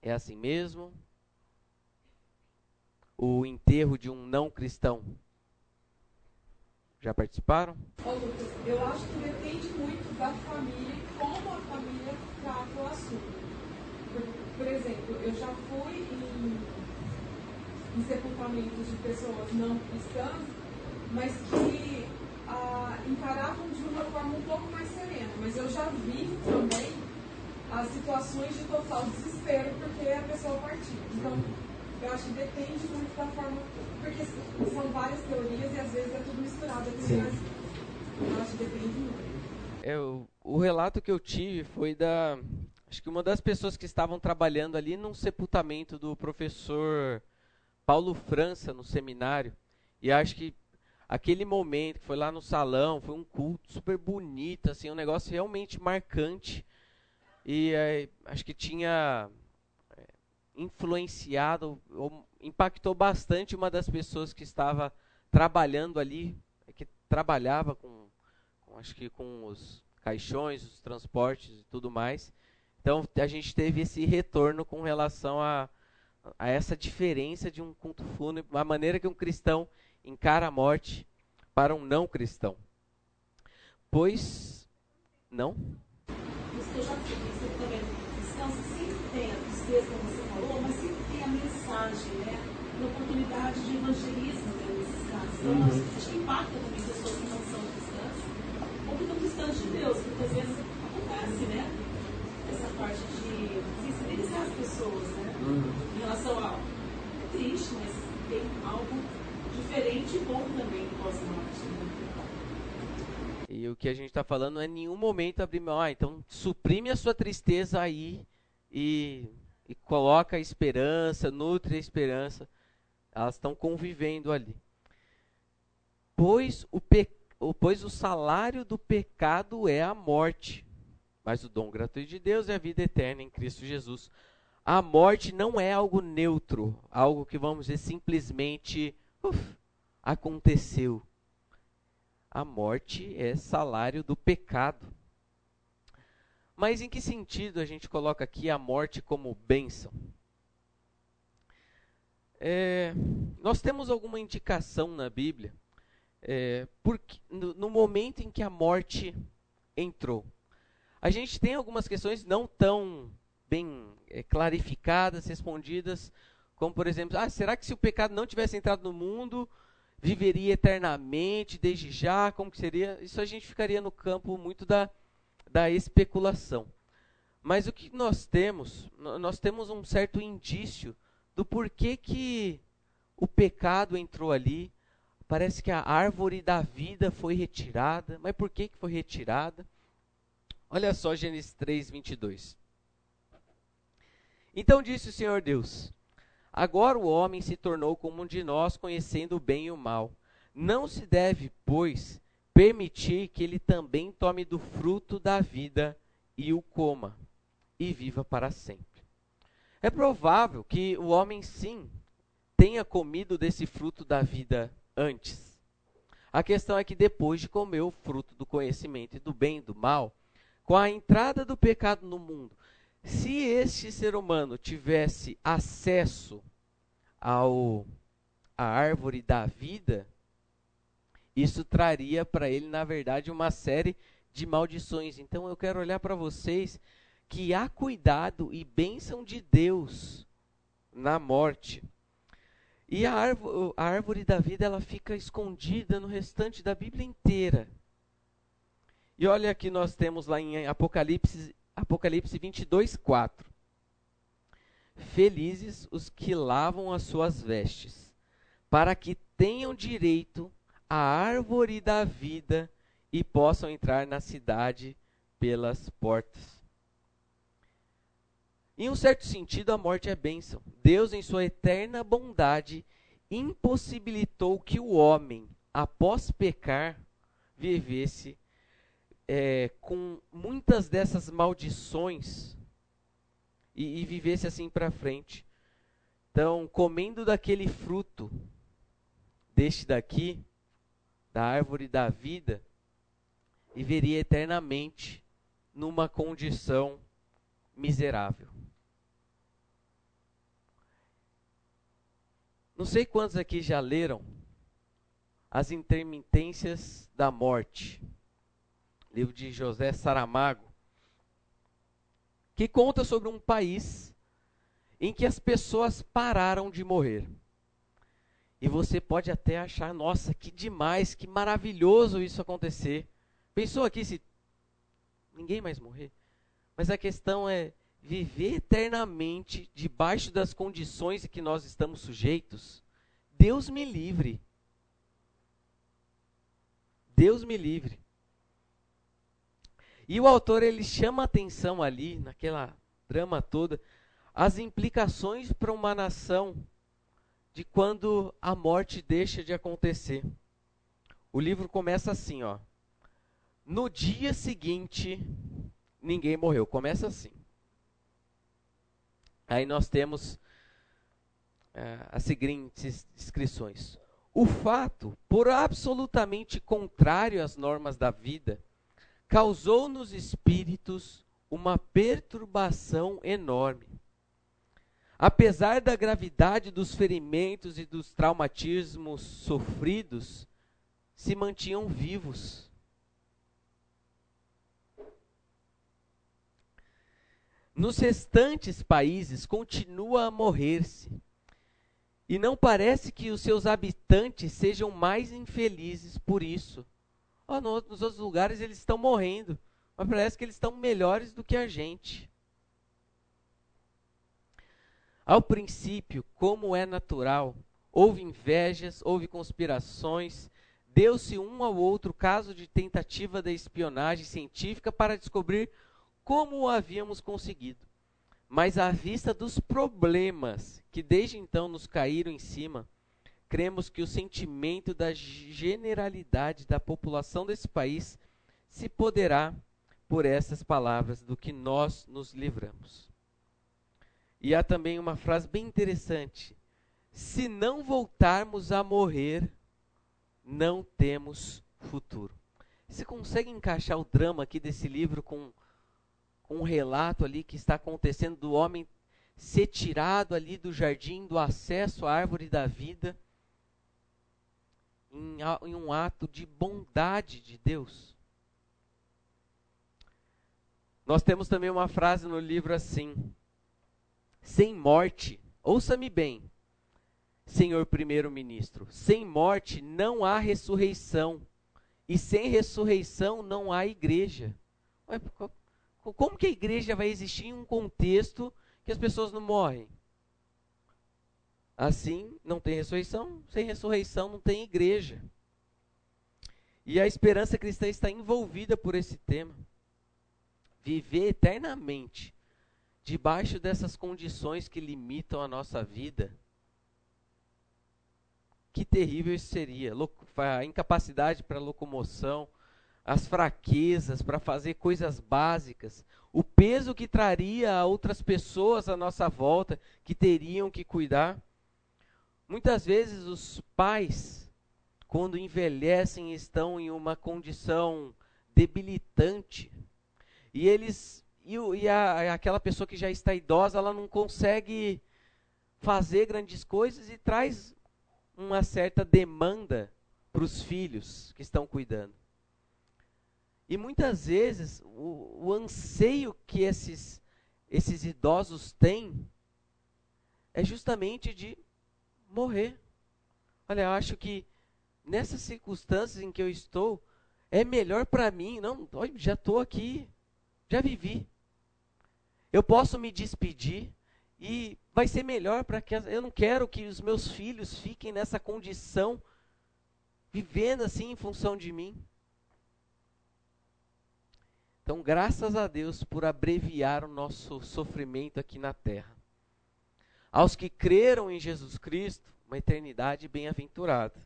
É assim mesmo? O enterro de um não cristão já participaram?
Lucas, eu acho que depende muito da família como a família trata o assunto. Por, por exemplo, eu já fui em, em sepultamentos de pessoas não cristãs, mas que ah, encaravam de uma forma um pouco mais serena. Mas eu já vi também as situações de total desespero porque a pessoa partiu. Então, eu acho que depende muito da forma, porque são várias teorias e às vezes é tudo misturado aqui no Brasil. Eu acho que depende muito.
É, o, o relato que eu tive foi da. Acho que uma das pessoas que estavam trabalhando ali num sepultamento do professor Paulo França no seminário. E acho que aquele momento que foi lá no salão, foi um culto super bonito, assim, um negócio realmente marcante. E é, acho que tinha influenciado, ou impactou bastante uma das pessoas que estava trabalhando ali, que trabalhava com, com, acho que com os caixões, os transportes e tudo mais. Então a gente teve esse retorno com relação a, a essa diferença de um culto fúnebre, a maneira que um cristão encara a morte para um não cristão. Pois, não?
Eu já você também, cristão sempre tem a tristeza, mensagem, né? Uma oportunidade de evangelismo né, nesses casos. Então, uhum. acho que impacta também pessoas que não são cristãs, ou que são cristãs de Deus, que muitas vezes acontece, né? Essa parte de sensibilizar as pessoas, né? Uhum. Em relação a. É triste, mas tem algo diferente e bom também pós-morte. Né?
E o que a gente está falando é em nenhum momento abrir mão. Ah, então suprime a sua tristeza aí e e coloca a esperança, nutre a esperança. Elas estão convivendo ali. Pois o, pe... pois o salário do pecado é a morte, mas o dom gratuito de Deus é a vida eterna em Cristo Jesus. A morte não é algo neutro, algo que vamos dizer simplesmente uf, aconteceu. A morte é salário do pecado. Mas em que sentido a gente coloca aqui a morte como bênção? É, nós temos alguma indicação na Bíblia é, porque, no, no momento em que a morte entrou. A gente tem algumas questões não tão bem é, clarificadas, respondidas, como por exemplo, ah, será que se o pecado não tivesse entrado no mundo, viveria eternamente, desde já, como que seria? Isso a gente ficaria no campo muito da, da especulação. Mas o que nós temos, nós temos um certo indício do porquê que o pecado entrou ali. Parece que a árvore da vida foi retirada. Mas por que, que foi retirada? Olha só Gênesis 3, 22. Então disse o Senhor Deus: Agora o homem se tornou como um de nós, conhecendo o bem e o mal. Não se deve, pois, permitir que ele também tome do fruto da vida e o coma e viva para sempre. É provável que o homem, sim, tenha comido desse fruto da vida antes. A questão é que depois de comer o fruto do conhecimento e do bem e do mal, com a entrada do pecado no mundo, se este ser humano tivesse acesso ao a árvore da vida, isso traria para ele, na verdade, uma série de maldições. Então eu quero olhar para vocês que há cuidado e bênção de Deus na morte. E a árvore, a árvore da vida ela fica escondida no restante da Bíblia inteira. E olha aqui nós temos lá em Apocalipse, Apocalipse 22, 4. Felizes os que lavam as suas vestes, para que tenham direito à árvore da vida e possam entrar na cidade pelas portas. Em um certo sentido, a morte é bênção. Deus, em sua eterna bondade, impossibilitou que o homem, após pecar, vivesse é, com muitas dessas maldições e, e vivesse assim para frente. Então, comendo daquele fruto, deste daqui, da árvore da vida, viveria eternamente numa condição miserável. Não sei quantos aqui já leram As Intermitências da Morte, livro de José Saramago, que conta sobre um país em que as pessoas pararam de morrer. E você pode até achar, nossa, que demais, que maravilhoso isso acontecer. Pensou aqui se ninguém mais morrer? Mas a questão é, viver eternamente debaixo das condições que nós estamos sujeitos, Deus me livre. Deus me livre. E o autor ele chama atenção ali naquela drama toda as implicações para uma nação de quando a morte deixa de acontecer. O livro começa assim, ó. No dia seguinte, ninguém morreu. Começa assim. Aí nós temos uh, as seguintes descrições. O fato, por absolutamente contrário às normas da vida, causou nos espíritos uma perturbação enorme. Apesar da gravidade dos ferimentos e dos traumatismos sofridos, se mantinham vivos. Nos restantes países continua a morrer-se. E não parece que os seus habitantes sejam mais infelizes por isso. Oh, no, nos outros lugares eles estão morrendo, mas parece que eles estão melhores do que a gente. Ao princípio, como é natural, houve invejas, houve conspirações, deu-se um ao outro caso de tentativa da espionagem científica para descobrir como o havíamos conseguido. Mas à vista dos problemas que desde então nos caíram em cima, cremos que o sentimento da generalidade da população desse país se poderá por essas palavras do que nós nos livramos. E há também uma frase bem interessante: se não voltarmos a morrer, não temos futuro. Você consegue encaixar o drama aqui desse livro com um relato ali que está acontecendo do homem ser tirado ali do jardim, do acesso à árvore da vida, em, em um ato de bondade de Deus. Nós temos também uma frase no livro assim: sem morte, ouça-me bem, senhor primeiro-ministro, sem morte não há ressurreição, e sem ressurreição não há igreja. Ué, como que a igreja vai existir em um contexto que as pessoas não morrem? Assim, não tem ressurreição, sem ressurreição não tem igreja. E a esperança cristã está envolvida por esse tema. Viver eternamente debaixo dessas condições que limitam a nossa vida. Que terrível isso seria. A incapacidade para locomoção, as fraquezas para fazer coisas básicas, o peso que traria a outras pessoas à nossa volta que teriam que cuidar. Muitas vezes os pais, quando envelhecem, estão em uma condição debilitante. E eles e, e a, aquela pessoa que já está idosa, ela não consegue fazer grandes coisas e traz uma certa demanda para os filhos que estão cuidando. E muitas vezes o, o anseio que esses, esses idosos têm é justamente de morrer. Olha, eu acho que nessas circunstâncias em que eu estou, é melhor para mim, não, já estou aqui, já vivi. Eu posso me despedir e vai ser melhor para que eu não quero que os meus filhos fiquem nessa condição vivendo assim em função de mim. Então, graças a Deus por abreviar o nosso sofrimento aqui na terra. Aos que creram em Jesus Cristo, uma eternidade bem-aventurada.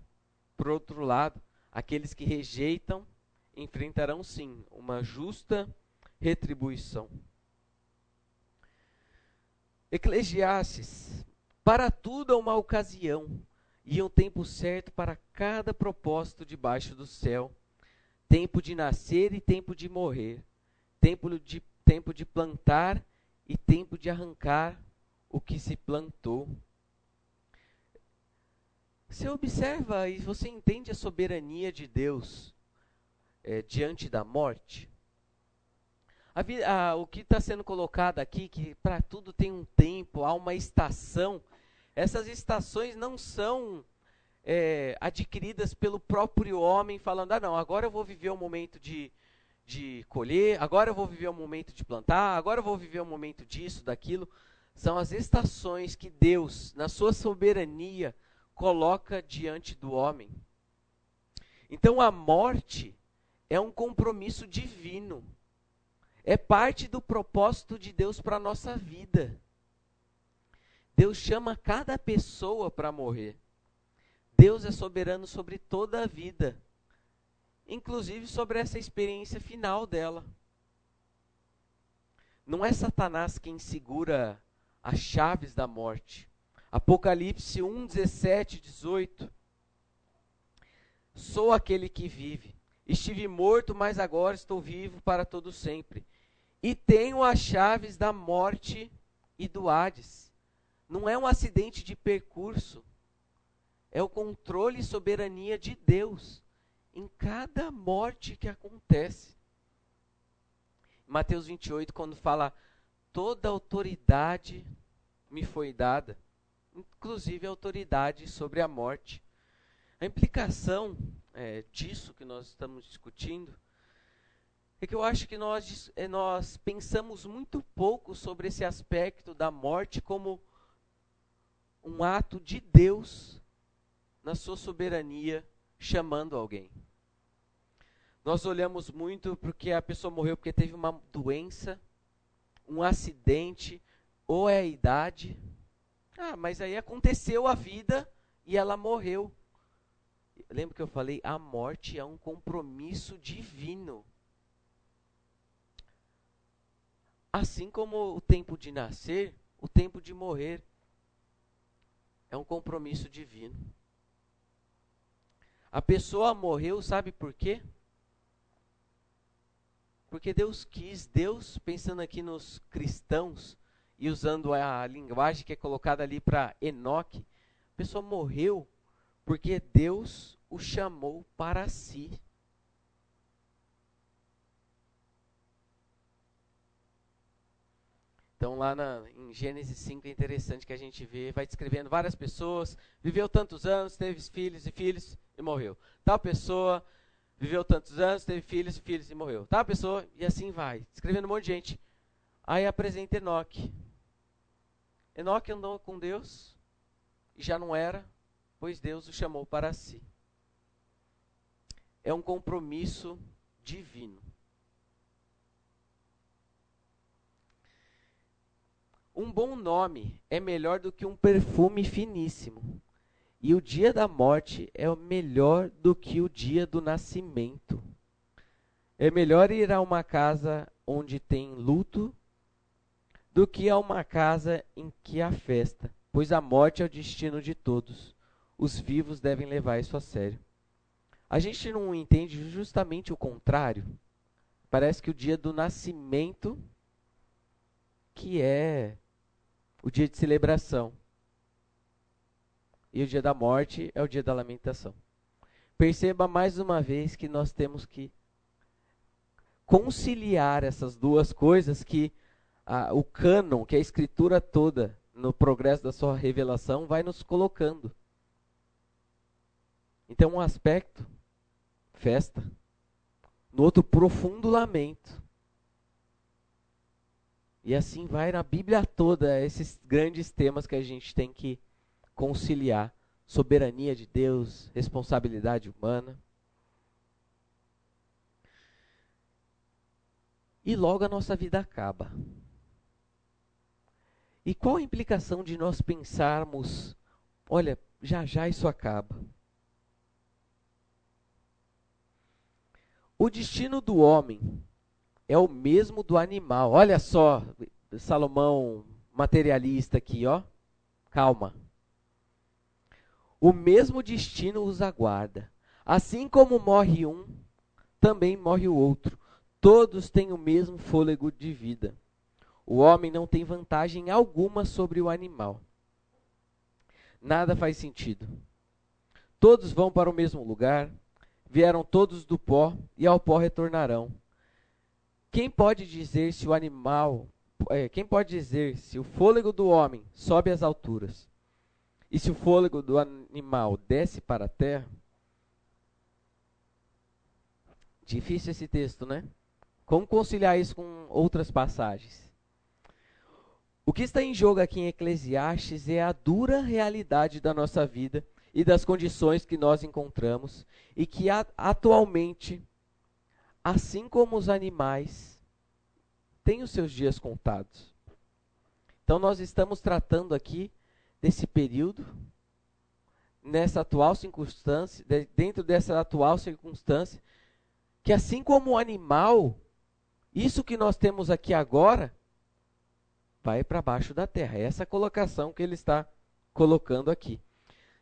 Por outro lado, aqueles que rejeitam enfrentarão sim uma justa retribuição. Eclesiastes: Para tudo há uma ocasião e um tempo certo para cada propósito debaixo do céu. Tempo de nascer e tempo de morrer. Tempo de, tempo de plantar e tempo de arrancar o que se plantou. Você observa e você entende a soberania de Deus é, diante da morte? A, a, o que está sendo colocado aqui, que para tudo tem um tempo, há uma estação, essas estações não são é, adquiridas pelo próprio homem, falando: ah, não, agora eu vou viver um momento de, de colher, agora eu vou viver um momento de plantar, agora eu vou viver um momento disso, daquilo são as estações que Deus, na sua soberania, coloca diante do homem. Então a morte é um compromisso divino. É parte do propósito de Deus para a nossa vida. Deus chama cada pessoa para morrer. Deus é soberano sobre toda a vida, inclusive sobre essa experiência final dela. Não é Satanás quem segura as chaves da morte. Apocalipse 1, 17, 18. Sou aquele que vive. Estive morto, mas agora estou vivo para todo sempre. E tenho as chaves da morte e do Hades. Não é um acidente de percurso. É o controle e soberania de Deus em cada morte que acontece. Mateus 28, quando fala toda autoridade me foi dada, inclusive a autoridade sobre a morte. A implicação é, disso que nós estamos discutindo é que eu acho que nós, é, nós pensamos muito pouco sobre esse aspecto da morte como um ato de Deus na sua soberania chamando alguém. Nós olhamos muito porque a pessoa morreu porque teve uma doença, um acidente ou é a idade. Ah, mas aí aconteceu a vida e ela morreu. Lembra que eu falei? A morte é um compromisso divino. Assim como o tempo de nascer, o tempo de morrer é um compromisso divino. A pessoa morreu, sabe por quê? Porque Deus quis, Deus, pensando aqui nos cristãos e usando a linguagem que é colocada ali para Enoque, a pessoa morreu porque Deus o chamou para si. Então, lá na, em Gênesis 5 é interessante que a gente vê, vai descrevendo várias pessoas, viveu tantos anos, teve filhos e filhos e morreu. Tal pessoa viveu tantos anos, teve filhos e filhos e morreu. Tal pessoa, e assim vai, descrevendo um monte de gente. Aí apresenta Enoque. Enoque andou com Deus e já não era, pois Deus o chamou para si. É um compromisso divino. Um bom nome é melhor do que um perfume finíssimo. E o dia da morte é melhor do que o dia do nascimento. É melhor ir a uma casa onde tem luto do que a uma casa em que há festa, pois a morte é o destino de todos. Os vivos devem levar isso a sério. A gente não entende justamente o contrário. Parece que o dia do nascimento que é o dia de celebração. E o dia da morte é o dia da lamentação. Perceba mais uma vez que nós temos que conciliar essas duas coisas que a, o cânon, que a escritura toda, no progresso da sua revelação, vai nos colocando. Então, um aspecto, festa. No outro, profundo lamento. E assim vai na Bíblia toda, esses grandes temas que a gente tem que conciliar: soberania de Deus, responsabilidade humana. E logo a nossa vida acaba. E qual a implicação de nós pensarmos, olha, já já isso acaba? O destino do homem é o mesmo do animal. Olha só, Salomão materialista aqui, ó. Calma. O mesmo destino os aguarda. Assim como morre um, também morre o outro. Todos têm o mesmo fôlego de vida. O homem não tem vantagem alguma sobre o animal. Nada faz sentido. Todos vão para o mesmo lugar, vieram todos do pó e ao pó retornarão. Quem pode dizer se o animal, é, quem pode dizer se o fôlego do homem sobe às alturas e se o fôlego do animal desce para a terra? Difícil esse texto, né? Como conciliar isso com outras passagens? O que está em jogo aqui em Eclesiastes é a dura realidade da nossa vida e das condições que nós encontramos e que atualmente assim como os animais, têm os seus dias contados. Então, nós estamos tratando aqui desse período, nessa atual circunstância, dentro dessa atual circunstância, que assim como o animal, isso que nós temos aqui agora, vai para baixo da terra. É essa colocação que ele está colocando aqui.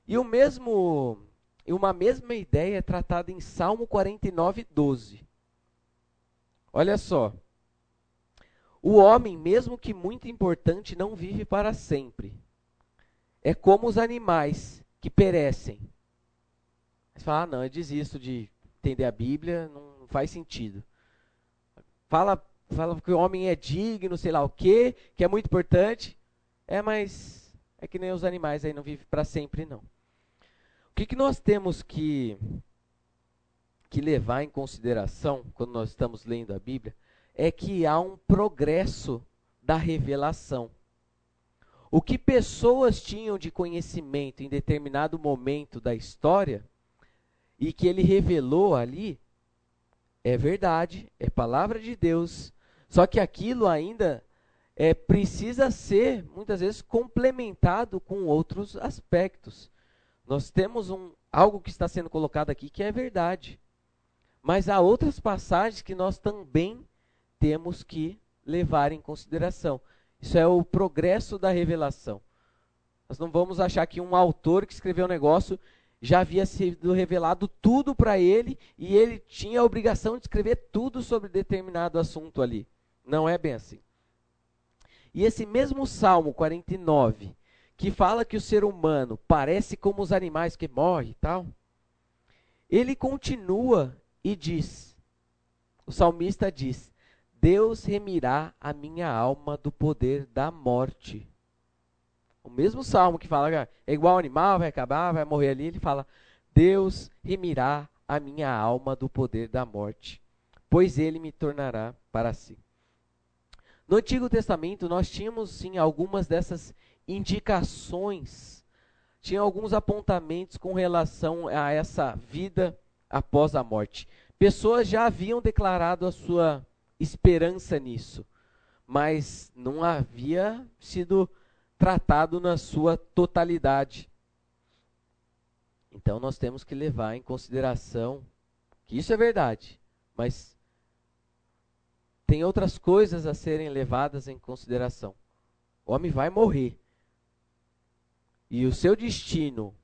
E o mesmo, uma mesma ideia é tratada em Salmo 49, 12. Olha só. O homem, mesmo que muito importante, não vive para sempre. É como os animais que perecem. Você fala, ah, não, eu desisto de entender a Bíblia, não faz sentido. Fala, fala que o homem é digno, sei lá o quê, que é muito importante. É, mas é que nem os animais aí não vivem para sempre, não. O que, que nós temos que que levar em consideração quando nós estamos lendo a Bíblia é que há um progresso da revelação. O que pessoas tinham de conhecimento em determinado momento da história e que ele revelou ali é verdade, é palavra de Deus. Só que aquilo ainda é, precisa ser, muitas vezes, complementado com outros aspectos. Nós temos um, algo que está sendo colocado aqui que é verdade. Mas há outras passagens que nós também temos que levar em consideração. Isso é o progresso da revelação. Nós não vamos achar que um autor que escreveu um negócio já havia sido revelado tudo para ele e ele tinha a obrigação de escrever tudo sobre determinado assunto ali. Não é bem assim. E esse mesmo Salmo 49, que fala que o ser humano parece como os animais que morrem e tal, ele continua e diz: o salmista diz: Deus remirá a minha alma do poder da morte. O mesmo salmo que fala é igual animal, vai acabar, vai morrer ali, ele fala: Deus remirá a minha alma do poder da morte, pois ele me tornará para si. No Antigo Testamento, nós tínhamos sim algumas dessas indicações, tinha alguns apontamentos com relação a essa vida após a morte. Pessoas já haviam declarado a sua esperança nisso, mas não havia sido tratado na sua totalidade. Então nós temos que levar em consideração que isso é verdade, mas tem outras coisas a serem levadas em consideração. O homem vai morrer. E o seu destino,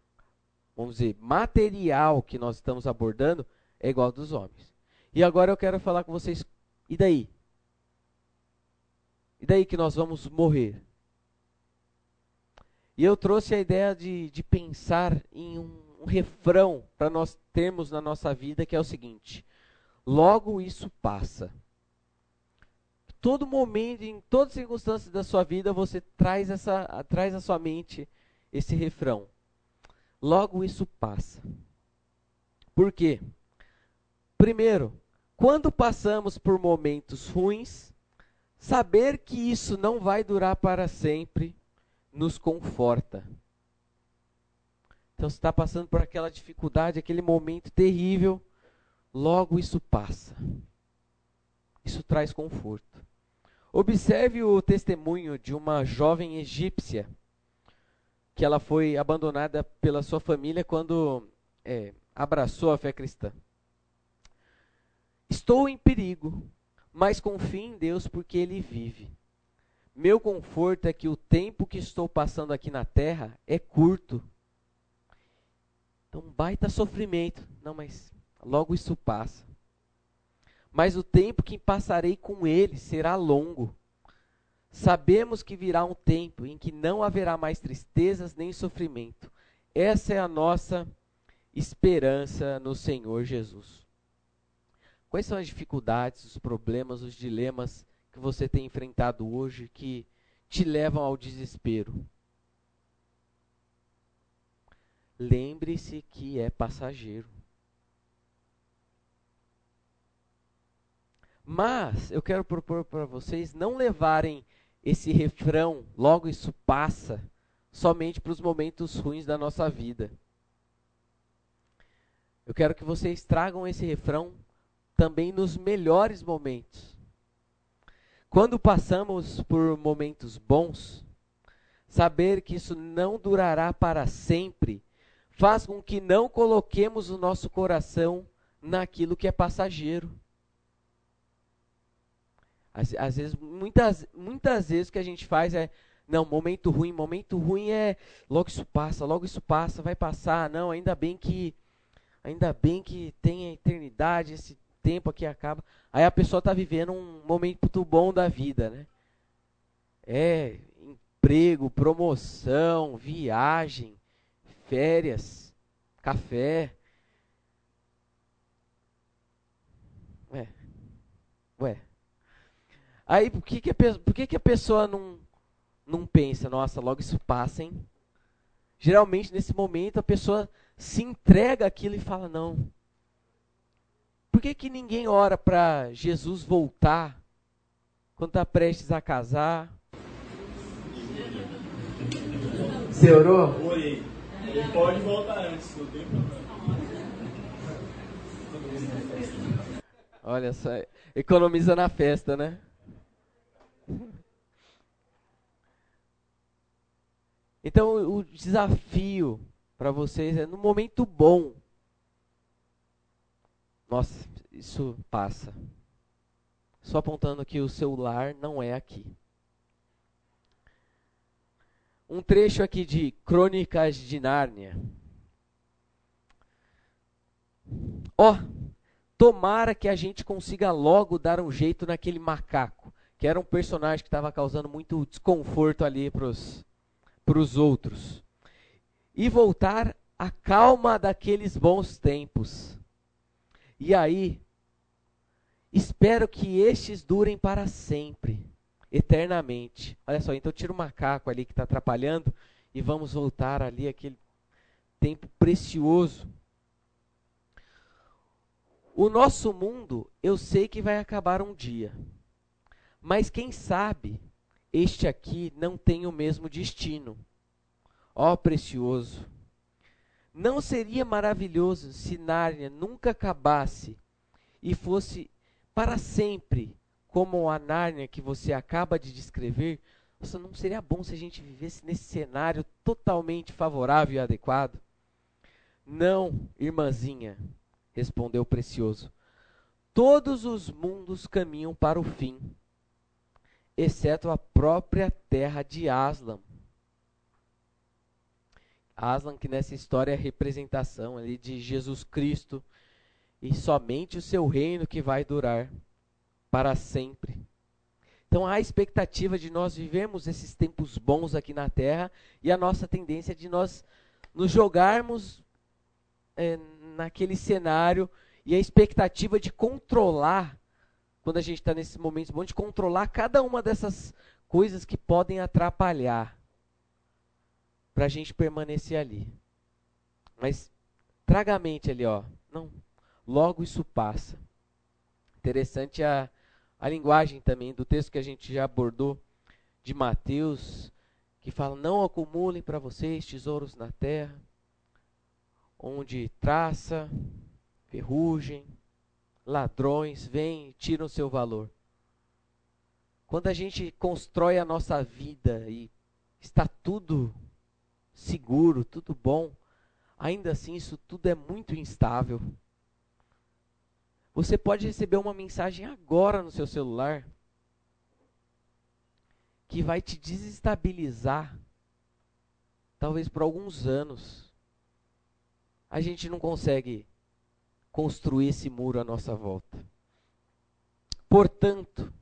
vamos dizer, material que nós estamos abordando, é igual ao dos homens. E agora eu quero falar com vocês, e daí? E daí que nós vamos morrer? E eu trouxe a ideia de, de pensar em um, um refrão para nós termos na nossa vida, que é o seguinte: logo isso passa todo momento, em todas as circunstâncias da sua vida, você traz, essa, traz à sua mente esse refrão. Logo isso passa. Por quê? Primeiro, quando passamos por momentos ruins, saber que isso não vai durar para sempre nos conforta. Então, você está passando por aquela dificuldade, aquele momento terrível, logo isso passa. Isso traz conforto. Observe o testemunho de uma jovem egípcia que ela foi abandonada pela sua família quando é, abraçou a fé cristã. Estou em perigo, mas confio em Deus porque Ele vive. Meu conforto é que o tempo que estou passando aqui na terra é curto. Então, baita sofrimento. Não, mas logo isso passa mas o tempo que passarei com ele será longo. Sabemos que virá um tempo em que não haverá mais tristezas nem sofrimento. Essa é a nossa esperança no Senhor Jesus. Quais são as dificuldades, os problemas, os dilemas que você tem enfrentado hoje que te levam ao desespero? Lembre-se que é passageiro. Mas eu quero propor para vocês não levarem esse refrão, logo isso passa, somente para os momentos ruins da nossa vida. Eu quero que vocês tragam esse refrão também nos melhores momentos. Quando passamos por momentos bons, saber que isso não durará para sempre faz com que não coloquemos o nosso coração naquilo que é passageiro. Às, às, vezes, muitas, muitas vezes o que a gente faz é, não, momento ruim, momento ruim é, logo isso passa, logo isso passa, vai passar, não, ainda bem que, ainda bem que tem a eternidade, esse tempo aqui acaba. Aí a pessoa está vivendo um momento bom da vida, né? É, emprego, promoção, viagem, férias, café. Ué, ué, Aí, por que, que, a, por que, que a pessoa não, não pensa, nossa, logo isso passa, hein? Geralmente, nesse momento, a pessoa se entrega aquilo e fala, não. Por que, que ninguém ora para Jesus voltar quando está prestes a casar? Você orou?
Orei. Ele pode voltar antes, não tem problema.
Olha só, economiza na festa, né? Então, o desafio para vocês é no momento bom. Nossa, isso passa. Só apontando que o celular não é aqui. Um trecho aqui de Crônicas de Nárnia. Ó, oh, tomara que a gente consiga logo dar um jeito naquele macaco que era um personagem que estava causando muito desconforto ali para os outros. E voltar a calma daqueles bons tempos. E aí, espero que estes durem para sempre, eternamente. Olha só, então tira o macaco ali que está atrapalhando e vamos voltar ali aquele tempo precioso. O nosso mundo, eu sei que vai acabar um dia. Mas quem sabe este aqui não tem o mesmo destino. Ó oh, precioso! Não seria maravilhoso se Nárnia nunca acabasse e fosse para sempre como a Nárnia que você acaba de descrever? Nossa, não seria bom se a gente vivesse nesse cenário totalmente favorável e adequado? Não, irmãzinha, respondeu precioso. Todos os mundos caminham para o fim, exceto a própria terra de Aslan. Aslan, que nessa história é representação ali de Jesus Cristo e somente o seu reino que vai durar para sempre. Então há a expectativa de nós vivermos esses tempos bons aqui na terra e a nossa tendência de nós nos jogarmos é, naquele cenário e a expectativa de controlar, quando a gente está nesses momentos bons, de controlar cada uma dessas coisas que podem atrapalhar para a gente permanecer ali. Mas traga a mente ali, ó. Não, logo isso passa. Interessante a, a linguagem também do texto que a gente já abordou de Mateus, que fala: Não acumulem para vocês tesouros na terra onde traça, ferrugem, ladrões vêm e tiram seu valor. Quando a gente constrói a nossa vida e está tudo seguro, tudo bom, ainda assim isso tudo é muito instável. Você pode receber uma mensagem agora no seu celular que vai te desestabilizar, talvez por alguns anos a gente não consegue construir esse muro à nossa volta. Portanto,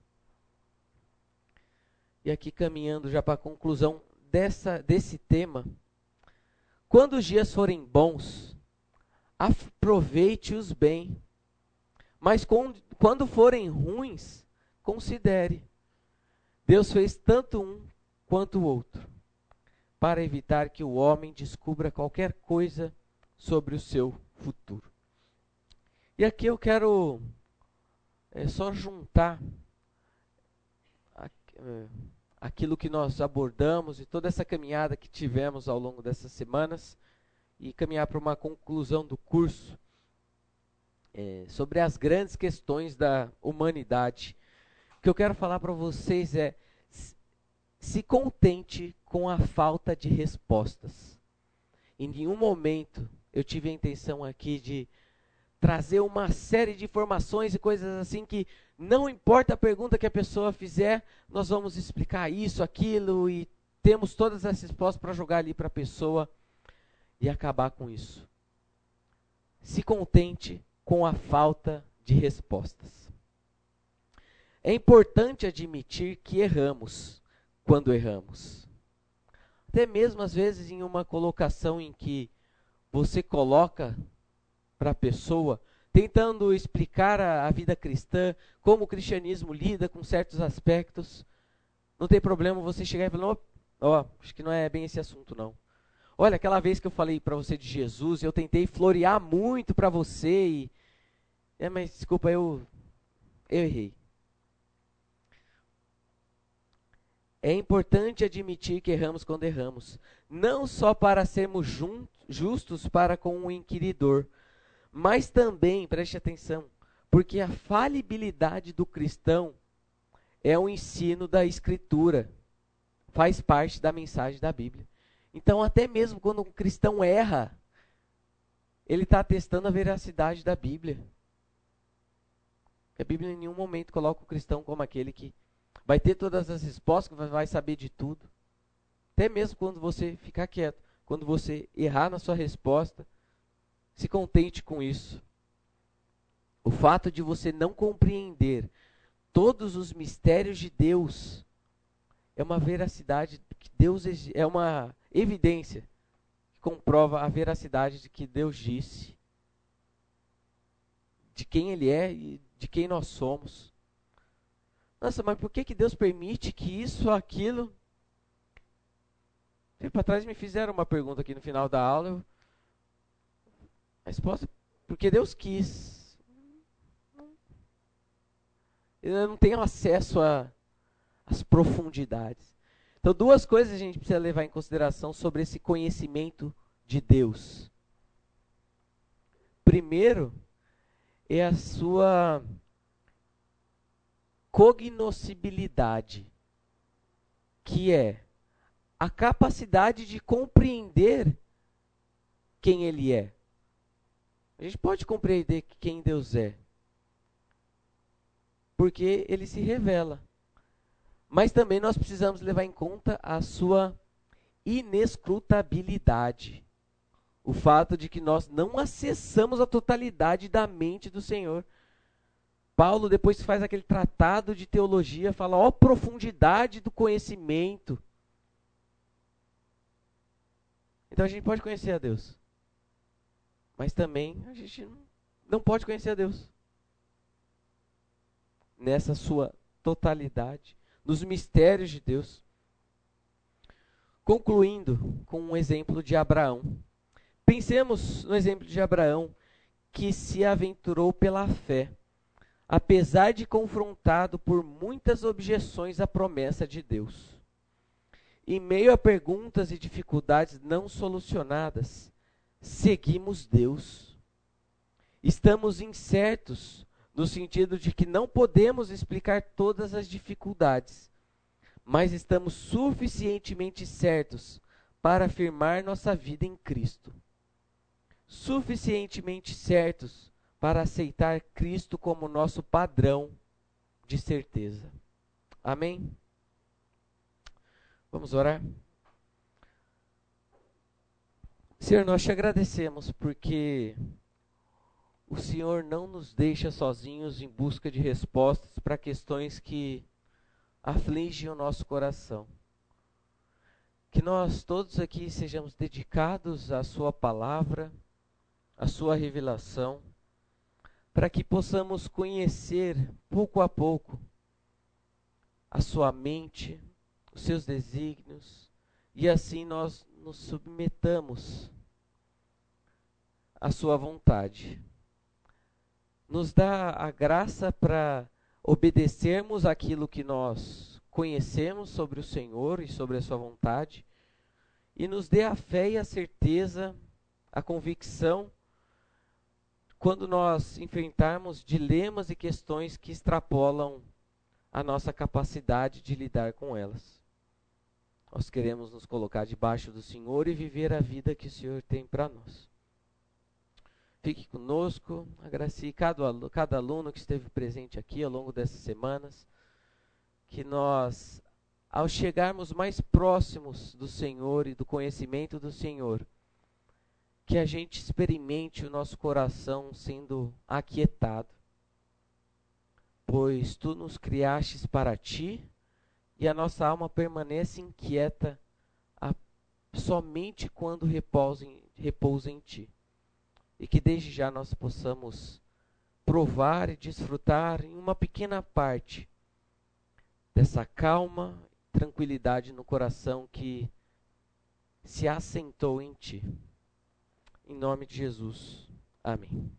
e aqui caminhando já para a conclusão dessa, desse tema, quando os dias forem bons, aproveite-os bem, mas quando forem ruins, considere. Deus fez tanto um quanto o outro, para evitar que o homem descubra qualquer coisa sobre o seu futuro. E aqui eu quero é, só juntar é, aquilo que nós abordamos e toda essa caminhada que tivemos ao longo dessas semanas e caminhar para uma conclusão do curso é, sobre as grandes questões da humanidade. O que eu quero falar para vocês é se contente com a falta de respostas. Em nenhum momento eu tive a intenção aqui de trazer uma série de informações e coisas assim que não importa a pergunta que a pessoa fizer, nós vamos explicar isso, aquilo e temos todas as respostas para jogar ali para a pessoa e acabar com isso. Se contente com a falta de respostas. É importante admitir que erramos quando erramos. Até mesmo às vezes em uma colocação em que você coloca para a pessoa, tentando explicar a, a, vida cristã, como o cristianismo lida com certos aspectos, não tem problema você chegar e falar, ó, oh, acho que não é bem esse assunto não. Olha, aquela vez que eu falei para você de Jesus, eu tentei florear muito para você e é, mas desculpa, eu eu errei. É importante admitir que erramos quando erramos, não só para sermos justos para com o inquiridor, mas também, preste atenção, porque a falibilidade do cristão é o ensino da Escritura, faz parte da mensagem da Bíblia. Então, até mesmo quando um cristão erra, ele está testando a veracidade da Bíblia. A Bíblia em nenhum momento coloca o cristão como aquele que vai ter todas as respostas, vai saber de tudo. Até mesmo quando você ficar quieto, quando você errar na sua resposta, se contente com isso. O fato de você não compreender todos os mistérios de Deus é uma veracidade que Deus é uma evidência comprova a veracidade de que Deus disse, de quem Ele é e de quem nós somos. Nossa, mas por que, que Deus permite que isso aquilo? Tempo atrás me fizeram uma pergunta aqui no final da aula. A resposta, porque Deus quis. Eu não tenho acesso às profundidades. Então, duas coisas a gente precisa levar em consideração sobre esse conhecimento de Deus. Primeiro, é a sua cognoscibilidade, que é a capacidade de compreender quem Ele é. A gente pode compreender quem Deus é, porque Ele se revela. Mas também nós precisamos levar em conta a sua inescrutabilidade. O fato de que nós não acessamos a totalidade da mente do Senhor. Paulo, depois faz aquele tratado de teologia, fala: ó, profundidade do conhecimento. Então a gente pode conhecer a Deus, mas também a gente não pode conhecer a Deus nessa sua totalidade nos mistérios de Deus. Concluindo com um exemplo de Abraão. Pensemos no exemplo de Abraão, que se aventurou pela fé, apesar de confrontado por muitas objeções à promessa de Deus. Em meio a perguntas e dificuldades não solucionadas, seguimos Deus. Estamos incertos no sentido de que não podemos explicar todas as dificuldades, mas estamos suficientemente certos para afirmar nossa vida em Cristo. Suficientemente certos para aceitar Cristo como nosso padrão de certeza. Amém? Vamos orar? Senhor, nós te agradecemos porque o Senhor não nos deixa sozinhos em busca de respostas para questões que afligem o nosso coração. Que nós todos aqui sejamos dedicados à Sua palavra, à Sua revelação, para que possamos conhecer pouco a pouco a Sua mente, os seus desígnios, e assim nós nos submetamos à Sua vontade nos dá a graça para obedecermos aquilo que nós conhecemos sobre o Senhor e sobre a Sua vontade, e nos dê a fé e a certeza, a convicção, quando nós enfrentarmos dilemas e questões que extrapolam a nossa capacidade de lidar com elas. Nós queremos nos colocar debaixo do Senhor e viver a vida que o Senhor tem para nós. Fique conosco, agracie cada, cada aluno que esteve presente aqui ao longo dessas semanas. Que nós, ao chegarmos mais próximos do Senhor e do conhecimento do Senhor, que a gente experimente o nosso coração sendo aquietado. Pois tu nos criastes para ti e a nossa alma permanece inquieta a, somente quando repousa em, repousa em ti e que desde já nós possamos provar e desfrutar em uma pequena parte dessa calma, tranquilidade no coração que se assentou em ti. Em nome de Jesus. Amém.